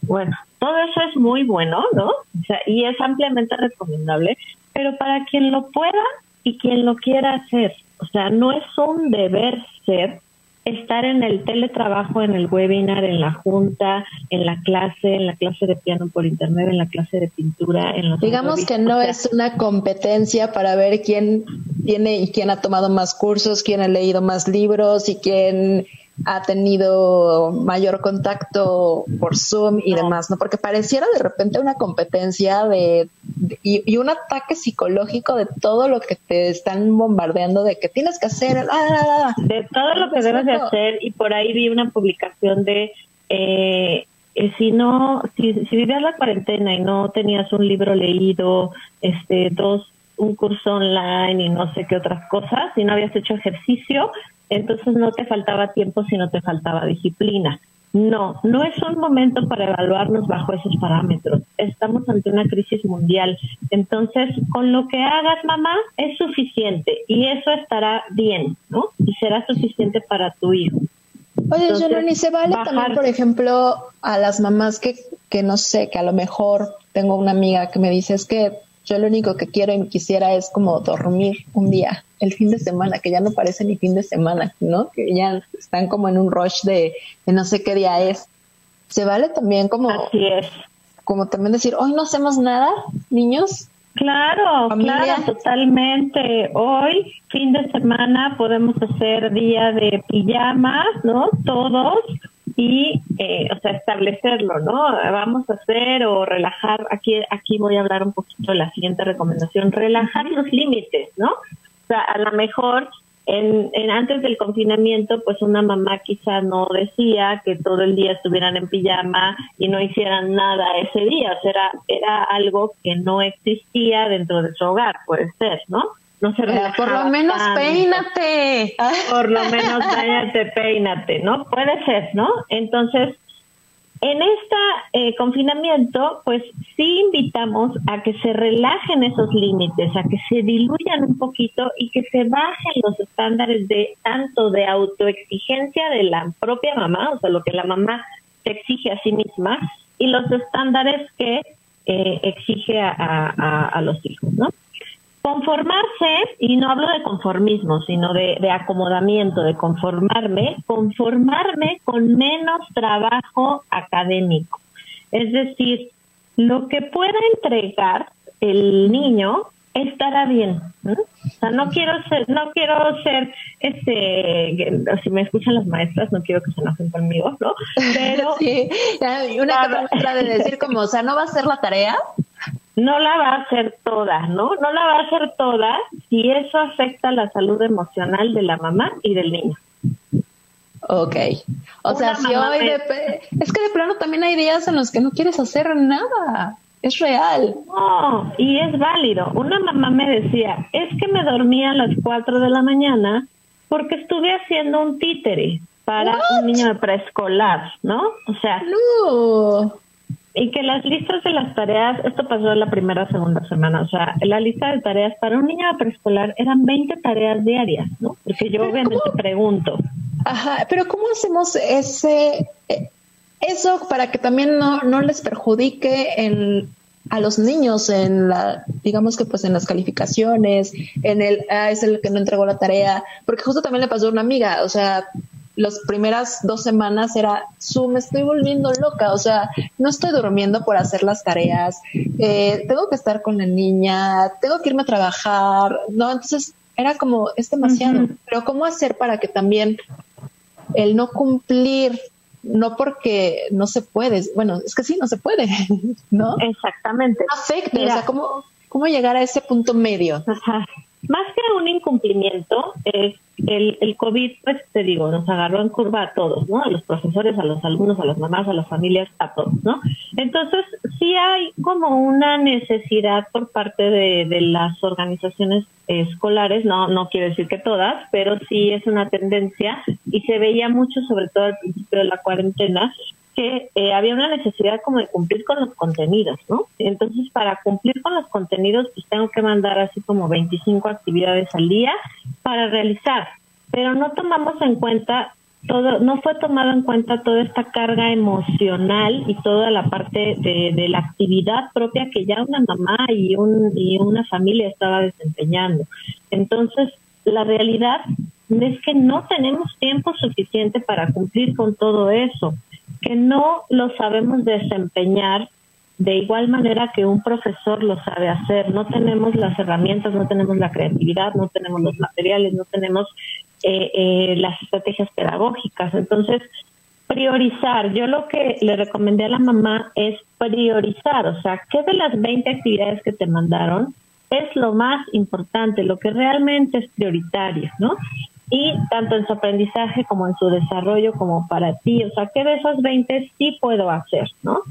[SPEAKER 3] Bueno, todo eso es muy bueno, ¿no? O sea, y es ampliamente recomendable, pero para quien lo pueda y quien lo quiera hacer, o sea, no es un deber ser estar en el teletrabajo, en el webinar, en la junta, en la clase, en la clase de piano por internet, en la clase de pintura, en los
[SPEAKER 2] Digamos que no es una competencia para ver quién tiene y quién ha tomado más cursos, quién ha leído más libros y quién ha tenido mayor contacto por Zoom y demás, ¿no? Porque pareciera de repente una competencia de, y, un ataque psicológico de todo lo que te están bombardeando de que tienes que hacer, ah, ah,
[SPEAKER 3] ah, de todo lo que debes de hacer y por ahí vi una publicación de eh, eh, si no, si, si vivías la cuarentena y no tenías un libro leído, este, dos un curso online y no sé qué otras cosas, si no habías hecho ejercicio, entonces no te faltaba tiempo, sino te faltaba disciplina. No, no es un momento para evaluarnos bajo esos parámetros. Estamos ante una crisis mundial. Entonces, con lo que hagas, mamá, es suficiente y eso estará bien, ¿no? Y será suficiente para tu hijo.
[SPEAKER 2] Oye, yo ni se vale también, por ejemplo, a las mamás que, que no sé, que a lo mejor tengo una amiga que me dice es que yo lo único que quiero y quisiera es como dormir un día, el fin de semana, que ya no parece ni fin de semana, ¿no? Que ya están como en un rush de, no sé qué día es. Se vale también como...
[SPEAKER 3] Así es.
[SPEAKER 2] Como también decir, hoy no hacemos nada, niños.
[SPEAKER 3] Claro, claro, totalmente. Hoy, fin de semana, podemos hacer día de pijamas, ¿no? Todos y, eh, o sea, establecerlo, ¿no? Vamos a hacer o relajar, aquí, aquí voy a hablar un poquito de la siguiente recomendación, relajar los límites, ¿no? O sea, a lo mejor en, en, antes del confinamiento, pues una mamá quizá no decía que todo el día estuvieran en pijama y no hicieran nada ese día, o sea, era, era algo que no existía dentro de su hogar, puede ser, ¿no? No se
[SPEAKER 2] Por lo menos peínate.
[SPEAKER 3] Por lo menos váyate, peínate, ¿no? Puede ser, ¿no? Entonces, en este eh, confinamiento, pues sí invitamos a que se relajen esos límites, a que se diluyan un poquito y que se bajen los estándares de tanto de autoexigencia de la propia mamá, o sea, lo que la mamá se exige a sí misma, y los estándares que eh, exige a, a los hijos, ¿no? Conformarse, y no hablo de conformismo, sino de, acomodamiento, de conformarme, conformarme con menos trabajo académico. Es decir, lo que pueda entregar el niño estará bien. O sea, no quiero ser, no quiero ser, este, si me escuchan las maestras, no quiero que se enojen conmigo, ¿no? Pero
[SPEAKER 2] sí, una cosa de decir como, o sea, no va a ser la tarea,
[SPEAKER 3] no la va a hacer toda, ¿no? No la va a hacer toda si eso afecta la salud emocional de la mamá y del niño.
[SPEAKER 2] Ok. O sea, si hoy de, es que de plano también hay días en los que no quieres hacer nada. Es real.
[SPEAKER 3] No, y es válido. Una mamá me decía, es que me dormía a las 4 de la mañana porque estuve haciendo un títere para un niño de preescolar, ¿no? O sea,
[SPEAKER 2] no.
[SPEAKER 3] Y que las listas de las tareas, esto pasó en la primera o segunda semana, o sea, la lista de tareas para un niño de preescolar eran 20 tareas diarias, ¿no? Porque yo obviamente pregunto.
[SPEAKER 2] Ajá, pero ¿cómo hacemos ese, eh, eso para que también no, no les perjudique en, a los niños en la, digamos que pues en las calificaciones, en el, ah, es el que no entregó la tarea, porque justo también le pasó a una amiga, o sea, las primeras dos semanas era, su, me estoy volviendo loca, o sea, no estoy durmiendo por hacer las tareas, eh, tengo que estar con la niña, tengo que irme a trabajar, ¿no? Entonces era como, es demasiado, pero ¿cómo hacer para que también el no cumplir, no porque no se puede, bueno, es que sí, no se puede, ¿no?
[SPEAKER 3] Exactamente.
[SPEAKER 2] Afecte, o sea, ¿cómo, ¿cómo llegar a ese punto medio?
[SPEAKER 3] Ajá. Más que un incumplimiento, es el, el COVID, pues te digo, nos agarró en curva a todos, ¿no? A los profesores, a los alumnos, a las mamás, a las familias, a todos, ¿no? Entonces, sí hay como una necesidad por parte de, de las organizaciones escolares, no, no quiero decir que todas, pero sí es una tendencia y se veía mucho, sobre todo al principio de la cuarentena, que eh, había una necesidad como de cumplir con los contenidos, ¿no? Entonces, para cumplir con los contenidos, pues tengo que mandar así como 25 actividades al día para realizar, pero no tomamos en cuenta todo, no fue tomado en cuenta toda esta carga emocional y toda la parte de, la actividad propia que ya una mamá y, un, y una familia estaba desempeñando. Entonces, la realidad es que no tenemos tiempo suficiente para cumplir con todo eso, que no lo sabemos desempeñar de igual manera que un profesor lo sabe hacer. No tenemos las herramientas, no tenemos la creatividad, no tenemos los materiales, no tenemos eh, eh, las estrategias pedagógicas. Entonces, priorizar. Yo lo que le recomendé a la mamá es priorizar, o sea, ¿qué de las 20 actividades que te mandaron es lo más importante, lo que realmente es prioritario, ¿no? Y tanto en su aprendizaje como en su desarrollo como para ti, o sea, ¿qué de esos 20 sí puedo hacer, ¿no?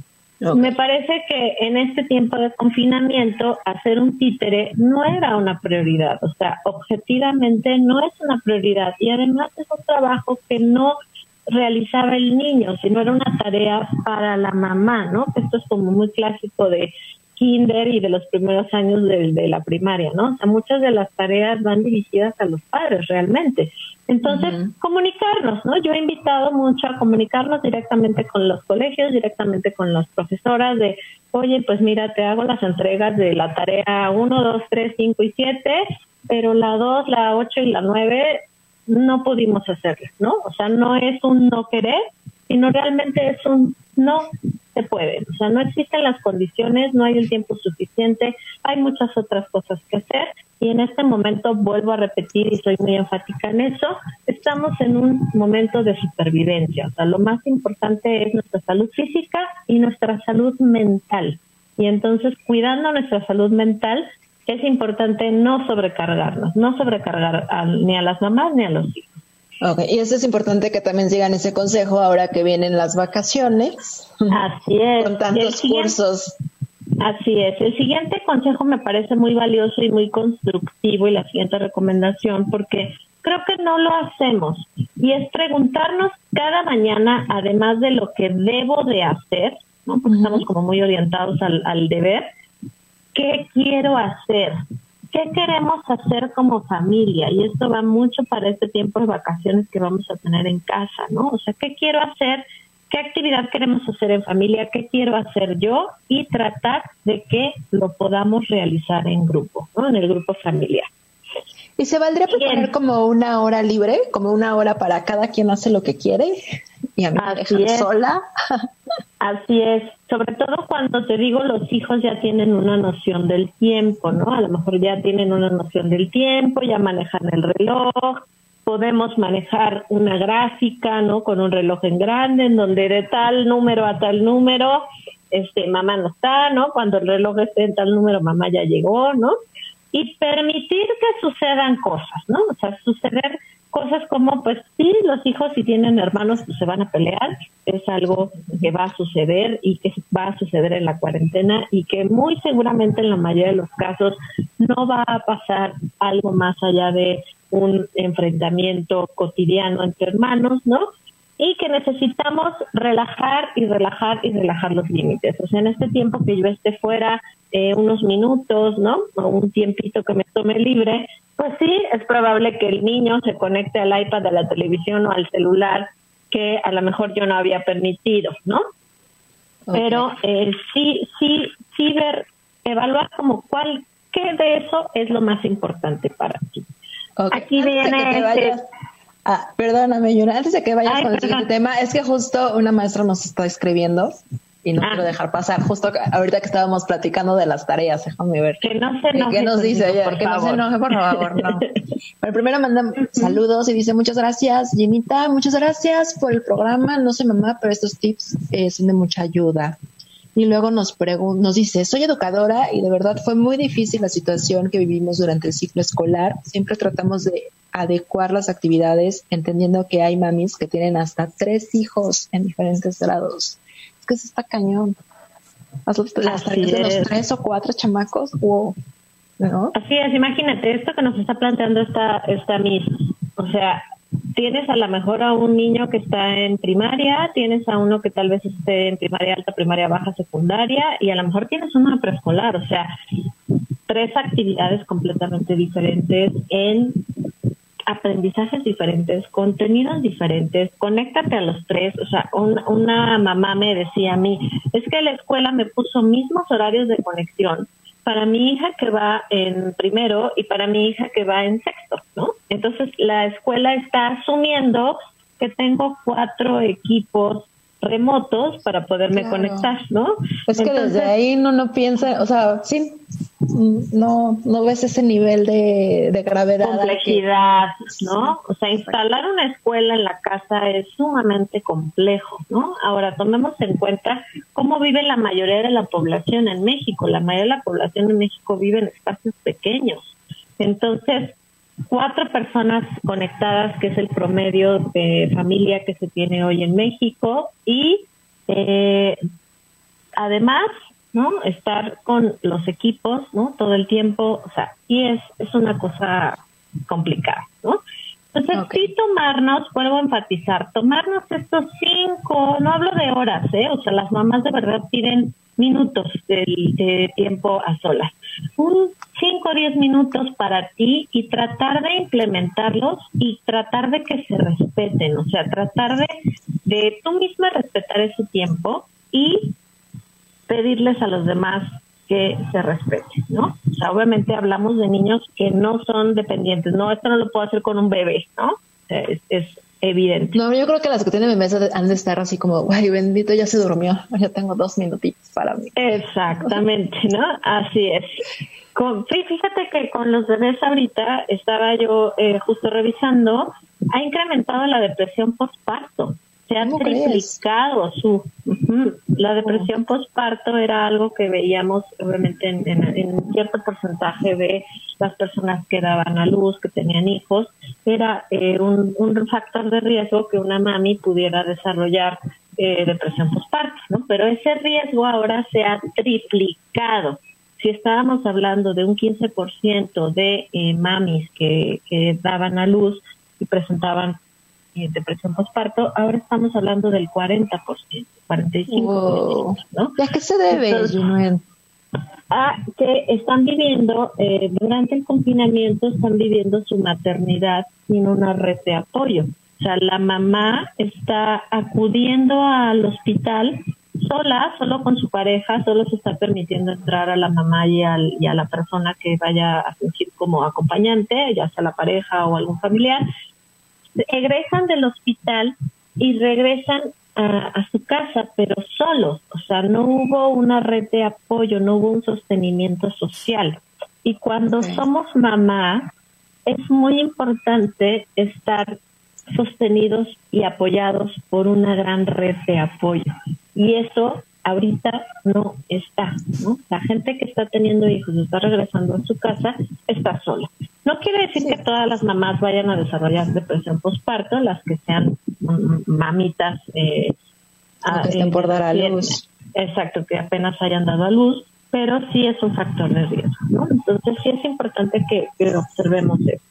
[SPEAKER 3] Me parece que en este tiempo de confinamiento hacer un títere no era una prioridad, o sea, objetivamente no es una prioridad. Y además es un trabajo que no realizaba el niño, sino era una tarea para la mamá, ¿no? Esto es como muy clásico de kinder y de los primeros años de, la primaria, ¿no? O sea, muchas de las tareas van dirigidas a los padres realmente. Entonces, comunicarnos, ¿no? Yo he invitado mucho a comunicarnos directamente con los colegios, directamente con las profesoras de, oye, pues mira, te hago las entregas de la tarea 1, 2, 3, 5 y 7, pero la 2, la 8 y la 9 no pudimos hacerlas, ¿no? O sea, no es un no querer, sino realmente es un no se puede. O sea, no existen las condiciones, no hay el tiempo suficiente, hay muchas otras cosas que hacer y en este momento vuelvo a repetir y soy muy enfática en eso, estamos en un momento de supervivencia. O sea, lo más importante es nuestra salud física y nuestra salud mental. Y entonces, cuidando nuestra salud mental, es importante no sobrecargarnos, no sobrecargar ni a las mamás ni a los hijos.
[SPEAKER 2] Ok, y eso es importante que también sigan ese consejo ahora que vienen las vacaciones.
[SPEAKER 3] Así es.
[SPEAKER 2] Con tantos cursos.
[SPEAKER 3] Así es. El siguiente consejo me parece muy valioso y muy constructivo y la siguiente recomendación porque creo que no lo hacemos y es preguntarnos cada mañana, además de lo que debo de hacer, ¿no? porque estamos como muy orientados al, al deber, ¿qué quiero hacer? ¿Qué queremos hacer como familia? Y esto va mucho para este tiempo de vacaciones que vamos a tener en casa, ¿no? O sea, ¿qué quiero hacer? ¿Qué actividad queremos hacer en familia? ¿Qué quiero hacer yo? Y tratar de que lo podamos realizar en grupo, ¿no? En el grupo familiar.
[SPEAKER 2] ¿Y se valdría proponer como una hora libre, como una hora para cada quien hace lo que quiere? Y a mí me sola.
[SPEAKER 3] Así es, sobre todo cuando te digo los hijos ya tienen una noción del tiempo, ¿no? A lo mejor ya tienen una noción del tiempo, ya manejan el reloj, podemos manejar una gráfica, ¿no? Con un reloj en grande, en donde de tal número a tal número, este, mamá no está, ¿no? Cuando el reloj esté en tal número, mamá ya llegó, ¿no? y permitir que sucedan cosas, ¿no? O sea, suceder cosas como, pues sí, los hijos si tienen hermanos pues se van a pelear, es algo que va a suceder y que va a suceder en la cuarentena y que muy seguramente en la mayoría de los casos no va a pasar algo más allá de un enfrentamiento cotidiano entre hermanos, ¿no? Y que necesitamos relajar y relajar y relajar los límites. O sea, en este tiempo que yo esté fuera eh, unos minutos, ¿no? O un tiempito que me tome libre, pues sí, es probable que el niño se conecte al iPad, a la televisión o al celular que a lo mejor yo no había permitido, ¿no? Pero eh, sí, sí, sí ver, evaluar como cuál, qué de eso es lo más importante para ti. Aquí viene...
[SPEAKER 2] Ah, perdóname, Yuna, antes de que vayas con el siguiente tema, es que justo una maestra nos está escribiendo y no ah. quiero dejar pasar. Justo ahorita que estábamos platicando de las tareas, déjame ver.
[SPEAKER 3] Que no se enoje.
[SPEAKER 2] ¿Qué nos dice? Oye, que no se enoje, por favor. No. Pero primero manda saludos y dice muchas gracias, Ginita, muchas gracias por el programa. No sé mamá, pero estos tips eh, son de mucha ayuda. Y luego nos, nos dice, soy educadora y de verdad fue muy difícil la situación que vivimos durante el ciclo escolar. Siempre tratamos de adecuar las actividades, entendiendo que hay mamis que tienen hasta tres hijos en diferentes grados. Es que eso está cañón. Las, las de los tres o cuatro chamacos, wow.
[SPEAKER 3] ¿No? Así es, imagínate, esto que nos está planteando esta, esta Miss, o sea, tienes a lo mejor a un niño que está en primaria, tienes a uno que tal vez esté en primaria alta, primaria baja, secundaria, y a lo mejor tienes uno preescolar, o sea, tres actividades completamente diferentes en aprendizajes diferentes, contenidos diferentes, conéctate a los tres. O sea, una mamá me decía a mí, es que la escuela me puso mismos horarios de conexión para mi hija que va en primero y para mi hija que va en sexto, ¿no? Entonces la escuela está asumiendo que tengo cuatro equipos remotos para poderme conectar, ¿no?
[SPEAKER 2] Es que desde ahí no no piensa, o sea, sí, no no ves ese nivel de, de gravedad.
[SPEAKER 3] Complejidad, ¿no? O sea, instalar una escuela en la casa es sumamente complejo, ¿no? Ahora, tomemos en cuenta cómo vive la mayoría de la población en México. La mayoría de la población en México vive en espacios pequeños. Entonces, cuatro personas conectadas, que es el promedio de familia que se tiene hoy en México, y eh, además, ¿no? Estar con los equipos, ¿no? Todo el tiempo, o sea, y es, es una cosa complicada, ¿no? Entonces, sí tomarnos, vuelvo a enfatizar, tomarnos estos cinco, no hablo de horas, ¿eh? O sea, las mamás de verdad piden minutos del tiempo a solas. Un 5 o 10 minutos para ti y tratar de implementarlos y tratar de que se respeten, o sea, tratar de, de tú misma respetar ese tiempo y pedirles a los demás que se respeten, ¿no? O sea, obviamente hablamos de niños que no son dependientes, no, esto no lo puedo hacer con un bebé, ¿no? Es, es evidente.
[SPEAKER 2] No, yo creo que las que tienen bebés han de estar así como, ay, bendito, ya se durmió, ya tengo dos minutitos para mí.
[SPEAKER 3] Exactamente, ¿no? Así es. Con, fíjate que con los bebés ahorita estaba yo eh, justo revisando, ha incrementado la depresión postparto se ha triplicado su la depresión postparto era algo que veíamos obviamente en, en, cierto porcentaje de las personas que daban a luz que tenían hijos. Era eh, un, un, factor de riesgo que una mami pudiera desarrollar eh, depresión postparto no pero ese riesgo ahora se ha triplicado. Si estábamos hablando de un 15% de eh, mamis que, que daban a luz y presentaban depresión postparto, ahora estamos hablando del 40%, 45%, ¿no?
[SPEAKER 2] ¿Y a qué se debe,
[SPEAKER 3] a que están viviendo, eh, durante el confinamiento, están viviendo su maternidad sin una red de apoyo. O sea, la mamá está acudiendo al hospital sola, solo con su pareja, solo se está permitiendo entrar a la mamá y, al, y a la persona que vaya a fungir como acompañante, ya sea la pareja o algún familiar, egresan del hospital y regresan a, su casa, pero solos, o sea, no hubo una red de apoyo, no hubo un sostenimiento social. Y cuando somos mamá, es muy importante estar sostenidos y apoyados por una gran red de apoyo. Y eso ahorita no está, ¿no? La gente que está teniendo hijos está regresando a su casa está sola. No quiere decir que todas las mamás vayan a desarrollar depresión postparto, las que sean mamitas eh,
[SPEAKER 2] que estén por dar a luz.
[SPEAKER 3] Exacto, que apenas hayan dado a luz, pero sí es un factor de riesgo, ¿no? Entonces sí es importante que, que observemos esto.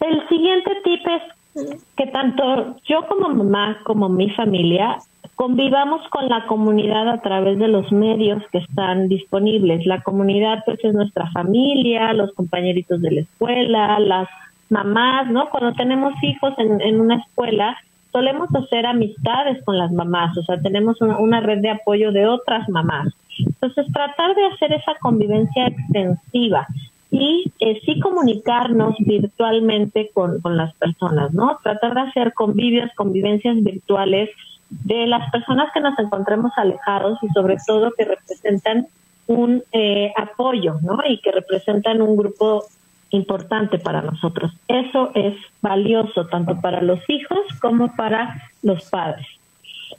[SPEAKER 3] El siguiente tip es que tanto yo como mamá como mi familia convivamos con la comunidad a través de los medios que están disponibles. La comunidad pues es nuestra familia, los compañeritos de la escuela, las mamás, ¿no? Cuando tenemos hijos en, en una escuela, solemos hacer amistades con las mamás, o sea, tenemos una, red de apoyo de otras mamás. Entonces, tratar de hacer esa convivencia extensiva y eh, sí comunicarnos virtualmente con, con las personas, ¿no? Tratar de hacer convivios, convivencias virtuales de las personas que nos encontremos alejados y sobre todo que representan un eh, apoyo, ¿no? Y que representan un grupo importante para nosotros. Eso es valioso tanto para los hijos como para los padres.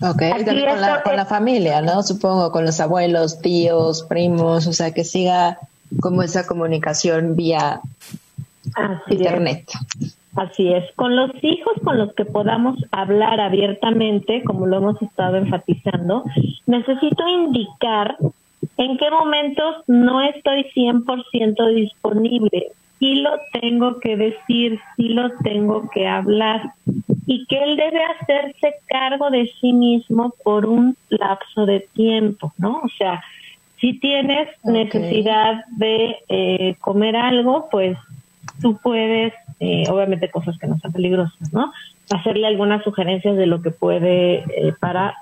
[SPEAKER 2] Ok, con la, con la familia, ¿no? Supongo, con los abuelos, tíos, primos, o sea, que siga como esa comunicación vía internet.
[SPEAKER 3] Así es, con los hijos con los que podamos hablar abiertamente, como lo hemos estado enfatizando, necesito indicar en qué momentos no estoy 100% disponible. sí lo tengo que decir, sí lo tengo que hablar y que él debe hacerse cargo de sí mismo por un lapso de tiempo, ¿no? O sea, si tienes necesidad de eh, comer algo, pues tú puedes, eh, obviamente cosas que no sean peligrosas, ¿no? Hacerle algunas sugerencias de lo que puede eh, para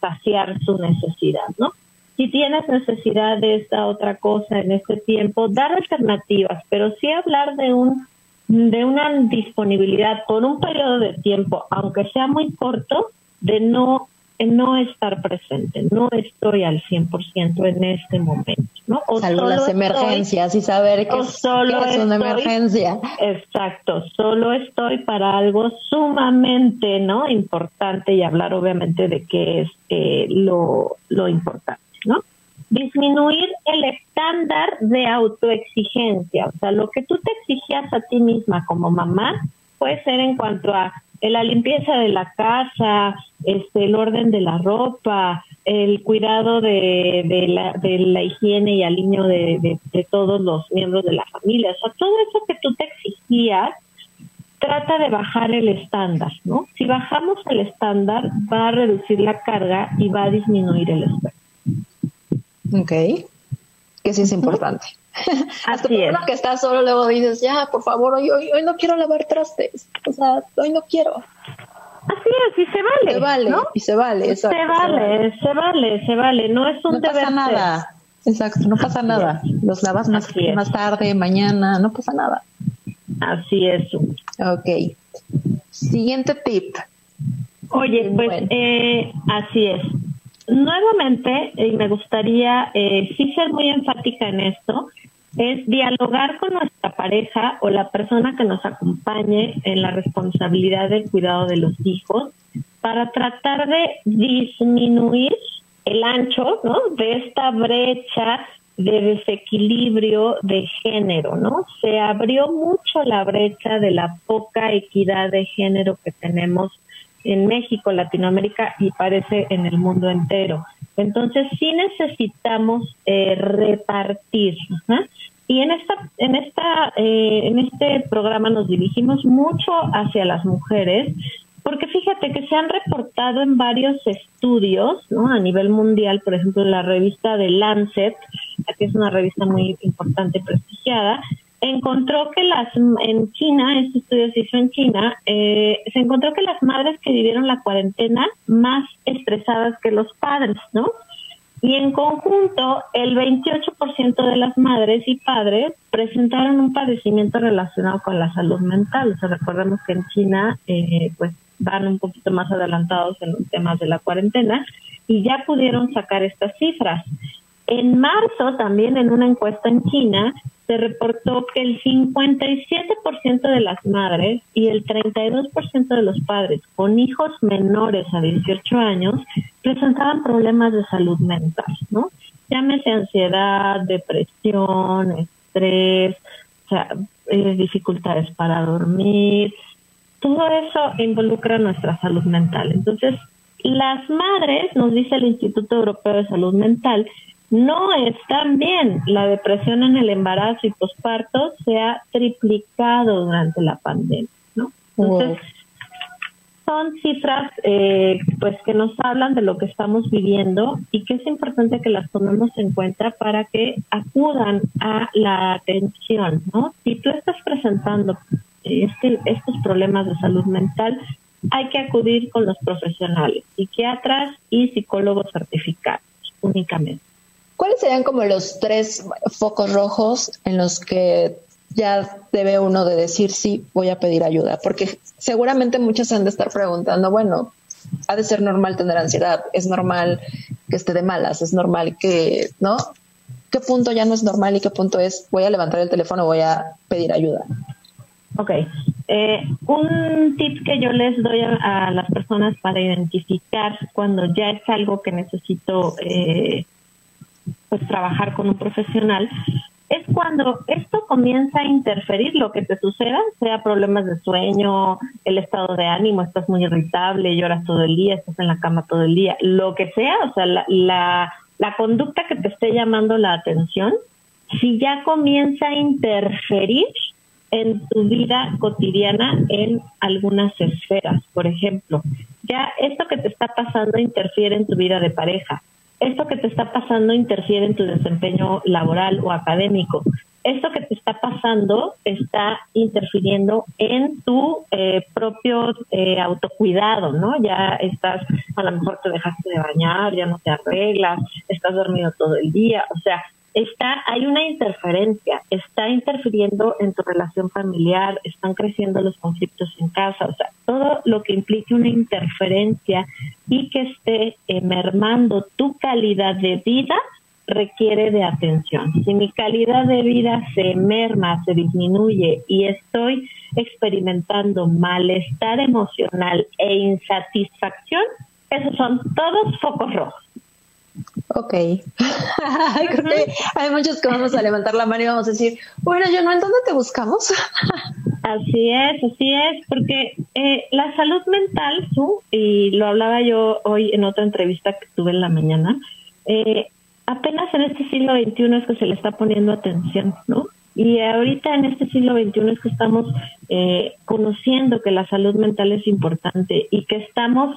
[SPEAKER 3] saciar su necesidad, ¿no? Si tienes necesidad de esta otra cosa en este tiempo, dar alternativas, pero sí hablar de un de una disponibilidad por un periodo de tiempo, aunque sea muy corto, de no no estar presente, no estoy al 100% en este momento, ¿no?
[SPEAKER 2] O Salvo las emergencias y saber que, solo es una emergencia.
[SPEAKER 3] Exacto, solo estoy para algo sumamente, ¿no? Importante y hablar obviamente de qué es eh, lo, lo importante, ¿no? Disminuir el estándar de autoexigencia, o sea, lo que tú te exigías a ti misma como mamá puede ser en cuanto a la limpieza de la casa, este, el orden de la ropa, el cuidado de, de, la, de la higiene y alineo de, de, todos los miembros de la familia. O sea, todo eso que tú te exigías, trata de bajar el estándar, ¿no? Si bajamos el estándar, va a reducir la carga y va a disminuir el estrés.
[SPEAKER 2] Ok, que sí es importante. Hasta que está solo luego dices, ya, por favor, hoy, hoy, hoy no quiero lavar trastes. O sea, hoy no quiero.
[SPEAKER 3] Así es, y se vale.
[SPEAKER 2] Se vale, y se vale.
[SPEAKER 3] se, vale se vale, se vale, No es un
[SPEAKER 2] no pasa nada. Exacto, no pasa nada. Los lavas más, más tarde, mañana, no pasa nada.
[SPEAKER 3] Así es.
[SPEAKER 2] Ok. Siguiente tip.
[SPEAKER 3] Oye, pues eh, así es. Nuevamente, y me gustaría eh, sí ser muy enfática en esto, es dialogar con nuestra pareja o la persona que nos acompañe en la responsabilidad del cuidado de los hijos para tratar de disminuir el ancho ¿no? de esta brecha de desequilibrio de género, ¿no? Se abrió mucho la brecha de la poca equidad de género que tenemos en México, Latinoamérica y parece en el mundo entero. Entonces sí necesitamos eh, repartir. Y en esta, en esta, eh, en este programa nos dirigimos mucho hacia las mujeres, porque fíjate que se han reportado en varios estudios, ¿no? A nivel mundial, por ejemplo, en la revista de Lancet, que es una revista muy importante y prestigiada, encontró que las en China, este estudio se hizo en China, eh, se encontró que las madres que vivieron la cuarentena más estresadas que los padres, ¿no? Y en conjunto, el 28% de las madres y padres presentaron un padecimiento relacionado con la salud mental. O sea, recordemos que en China, eh, pues van un poquito más adelantados en temas de la cuarentena y ya pudieron sacar estas cifras. En marzo, también en una encuesta en China, se reportó que el 57% de las madres y el 32% de los padres con hijos menores a 18 años presentaban problemas de salud mental, ¿no? Llámese ansiedad, depresión, estrés, eh, dificultades para dormir. Todo eso involucra nuestra salud mental. Entonces, las madres, nos dice el Instituto Europeo de Salud Mental, no están bien. La depresión en el embarazo y posparto se ha triplicado durante la pandemia, ¿no? Entonces, son cifras eh, pues que nos hablan de lo que estamos viviendo y que es importante que las tomemos en cuenta para que acudan a la atención, ¿no? Si tú estás presentando este, estos problemas de salud mental, hay que acudir con los profesionales, psiquiatras y psicólogos certificados únicamente.
[SPEAKER 2] ¿Cuáles serían como los tres focos rojos en los que ya debe uno de decir sí, voy a pedir ayuda? Porque seguramente muchas han de estar preguntando, bueno, ha de ser normal tener ansiedad, es normal que esté de malas, es normal que, ¿no? ¿Qué punto ya no es normal y qué punto es voy a levantar el teléfono, voy a pedir ayuda?
[SPEAKER 3] Ok. Eh, un tip que yo les doy a, las personas para identificar cuando ya es algo que necesito eh, pues trabajar con un profesional, es cuando esto comienza a interferir lo que te suceda, sea problemas de sueño, el estado de ánimo, estás muy irritable, lloras todo el día, estás en la cama todo el día, lo que sea, o sea, la, la, la conducta que te esté llamando la atención, si ya comienza a interferir en tu vida cotidiana en algunas esferas. Por ejemplo, ya esto que te está pasando interfiere en tu vida de pareja. Esto que te está pasando interfiere en tu desempeño laboral o académico. Esto que te está pasando está interfiriendo en tu eh, propio eh, autocuidado, ¿no? Ya estás, a lo mejor te dejaste de bañar, ya no te arreglas, estás dormido todo el día, o sea, está, hay una interferencia, está interfiriendo en tu relación familiar, están creciendo los conflictos en casa, o sea, todo lo que implique una interferencia y que esté eh, mermando tu calidad de vida requiere de atención. Si mi calidad de vida se merma, se disminuye y estoy experimentando malestar emocional e insatisfacción, esos son todos focos rojos.
[SPEAKER 2] Ok. Hay muchos que vamos a levantar la mano y vamos a decir, bueno, yo no, ¿en dónde te buscamos?
[SPEAKER 3] así es, así es, porque eh, la salud mental, tú, y lo hablaba yo hoy en otra entrevista que tuve en la mañana, eh, apenas en este siglo XXI es que se le está poniendo atención, ¿no? Y ahorita en este siglo XXI es que estamos eh, conociendo que la salud mental es importante y que estamos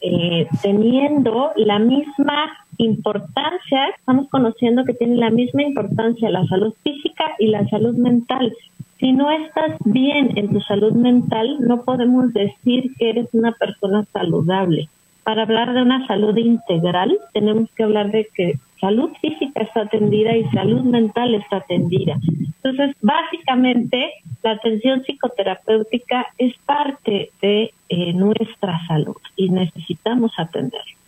[SPEAKER 3] eh, teniendo la misma importancia, estamos conociendo que tiene la misma importancia la salud física y la salud mental. Si no estás bien en tu salud mental, no podemos decir que eres una persona saludable. Para hablar de una salud integral, tenemos que hablar de que salud física está atendida y salud mental está atendida. Entonces, básicamente, la atención psicoterapéutica es parte de eh, nuestra salud y necesitamos atenderlo.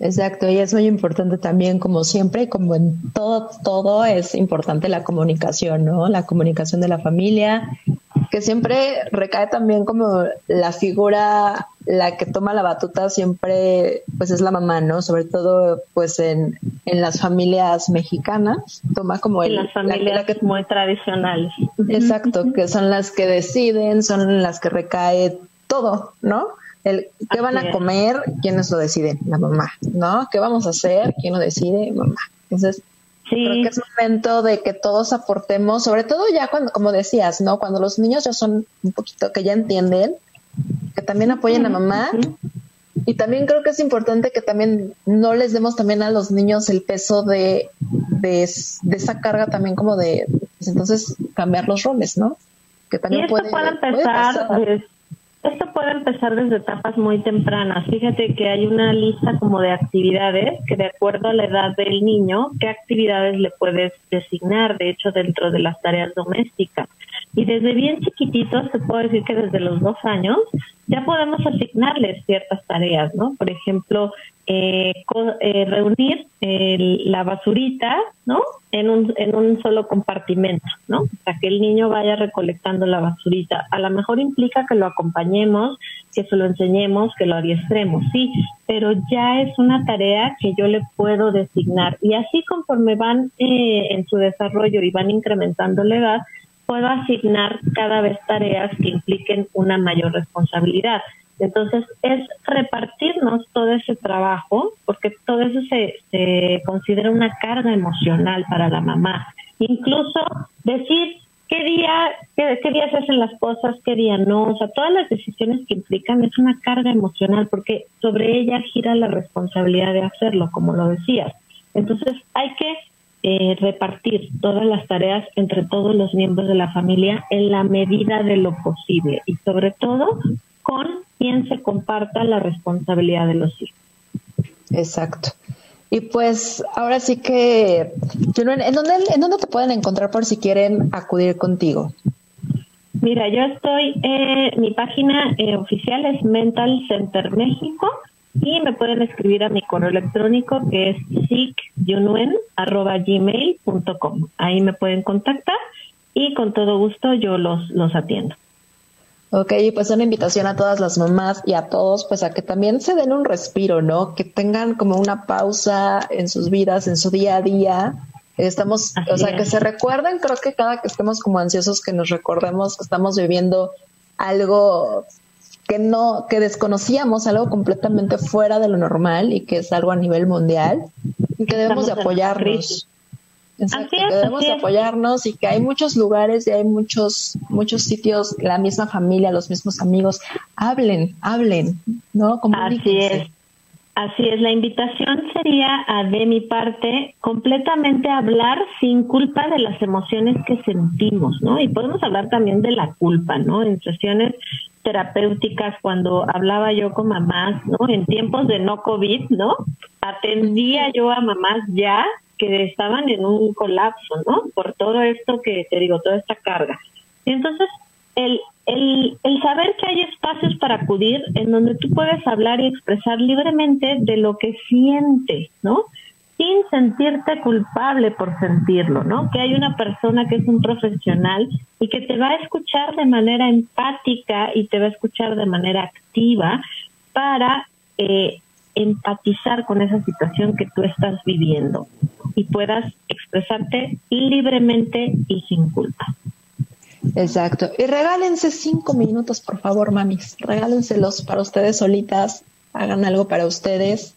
[SPEAKER 2] Exacto, y es muy importante también, como siempre, como en todo, todo es importante la comunicación, ¿no? La comunicación de la familia, que siempre recae también como la figura, la que toma la batuta siempre, pues es la mamá, ¿no? Sobre todo, pues en, en las familias mexicanas, toma como
[SPEAKER 3] el... En las familias que, muy tradicionales.
[SPEAKER 2] Exacto, que son las que deciden, son las que recae todo, ¿no? El, ¿Qué van a comer? ¿Quiénes lo deciden? La mamá, ¿no? ¿Qué vamos a hacer? ¿Quién lo decide? Mamá. Entonces, creo que es momento de que todos aportemos, sobre todo ya cuando, como decías, ¿no? Cuando los niños ya son un poquito, que ya entienden, que también apoyen a mamá. Y también creo que es importante que también no les demos también a los niños el peso de, de, esa carga también como de, pues entonces cambiar los roles, ¿no?
[SPEAKER 3] Que también puede, empezar esto puede empezar desde etapas muy tempranas. Fíjate que hay una lista como de actividades que de acuerdo a la edad del niño, qué actividades le puedes designar, de hecho, dentro de las tareas domésticas. Y desde bien chiquititos, te puedo decir que desde los dos años ya podemos asignarles ciertas tareas, ¿no? Por ejemplo, eh, eh, reunir la basurita, ¿no? En un, en un solo compartimento, ¿no? Para que el niño vaya recolectando la basurita. A lo mejor implica que lo acompañemos, que se lo enseñemos, que lo adiestremos, sí, pero ya es una tarea que yo le puedo designar. Y así conforme van eh, en su desarrollo y van incrementando la edad, puedo asignar cada vez tareas que impliquen una mayor responsabilidad. Entonces, es repartirnos todo ese trabajo, porque todo eso se, se considera una carga emocional para la mamá. Incluso decir qué día, qué, qué día se hacen las cosas, qué día no, o sea, todas las decisiones que implican es una carga emocional, porque sobre ella gira la responsabilidad de hacerlo, como lo decías. Entonces, hay que eh, repartir todas las tareas entre todos los miembros de la familia en la medida de lo posible y sobre todo con quien se comparta la responsabilidad de los hijos.
[SPEAKER 2] Exacto. Y pues ahora sí que, ¿en dónde, ¿en dónde te pueden encontrar por si quieren acudir contigo?
[SPEAKER 3] Mira, yo estoy, eh, mi página eh, oficial es Mental Center México y me pueden escribir a mi correo electrónico que es sicyunuen.gmail.com. Ahí me pueden contactar y con todo gusto yo los, los atiendo.
[SPEAKER 2] Ok, pues una invitación a todas las mamás y a todos, pues a que también se den un respiro, ¿no? Que tengan como una pausa en sus vidas, en su día a día. Estamos, o sea, que se recuerden, creo que cada que estemos como ansiosos, que nos recordemos que estamos viviendo algo que no, que desconocíamos, algo completamente fuera de lo normal y que es algo a nivel mundial y que debemos de apoyarnos. Exacto, que debemos apoyarnos y que hay muchos lugares y hay muchos, muchos sitios, la misma familia, los mismos amigos. Hablen, hablen, ¿no?
[SPEAKER 3] Así es. Así es, la invitación sería a, de mi parte completamente hablar sin culpa de las emociones que sentimos, ¿no? Y podemos hablar también de la culpa, ¿no? En sesiones terapéuticas, cuando hablaba yo con mamás, ¿no? En tiempos de no COVID, ¿no? Atendía yo a mamás ya que estaban en un colapso, ¿no? Por todo esto que te digo, toda esta carga. Y entonces, el, el, el saber que hay espacios para acudir en donde tú puedes hablar y expresar libremente de lo que sientes, ¿no? Sin sentirte culpable por sentirlo, ¿no? Que hay una persona que es un profesional y que te va a escuchar de manera empática y te va a escuchar de manera activa para eh, empatizar con esa situación que tú estás viviendo y puedas expresarte libremente y sin culpa.
[SPEAKER 2] Exacto. Y regálense cinco minutos, por favor, mamis. Regálenselos para ustedes solitas. Hagan algo para ustedes.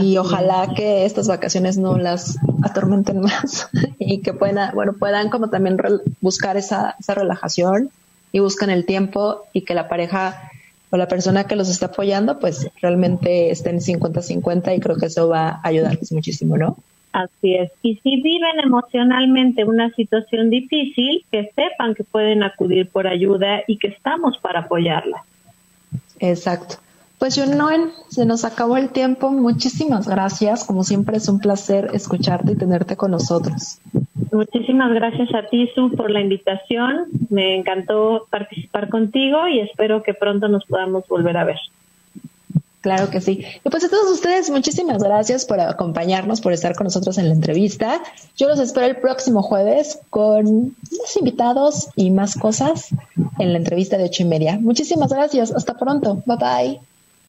[SPEAKER 2] y ojalá que estas vacaciones no las atormenten más y que puedan, bueno, puedan como también buscar esa, esa relajación y buscan el tiempo y que la pareja o la persona que los está apoyando, pues realmente estén 50-50 y creo que eso va a ayudarles muchísimo, ¿no?
[SPEAKER 3] Así es. Y si viven emocionalmente una situación difícil, que sepan que pueden acudir por ayuda y que estamos para apoyarla.
[SPEAKER 2] Exacto. Pues Noel, se nos acabó el tiempo. Muchísimas gracias. Como siempre es un placer escucharte y tenerte con nosotros.
[SPEAKER 3] Muchísimas gracias a ti, Su, por la invitación. Me encantó participar contigo y espero que pronto nos podamos volver a ver.
[SPEAKER 2] Claro que sí. Y pues a todos ustedes, muchísimas gracias por acompañarnos, por estar con nosotros en la entrevista. Yo los espero el próximo jueves con más invitados y más cosas en la entrevista de ocho y media. Muchísimas gracias. Hasta pronto. Bye bye.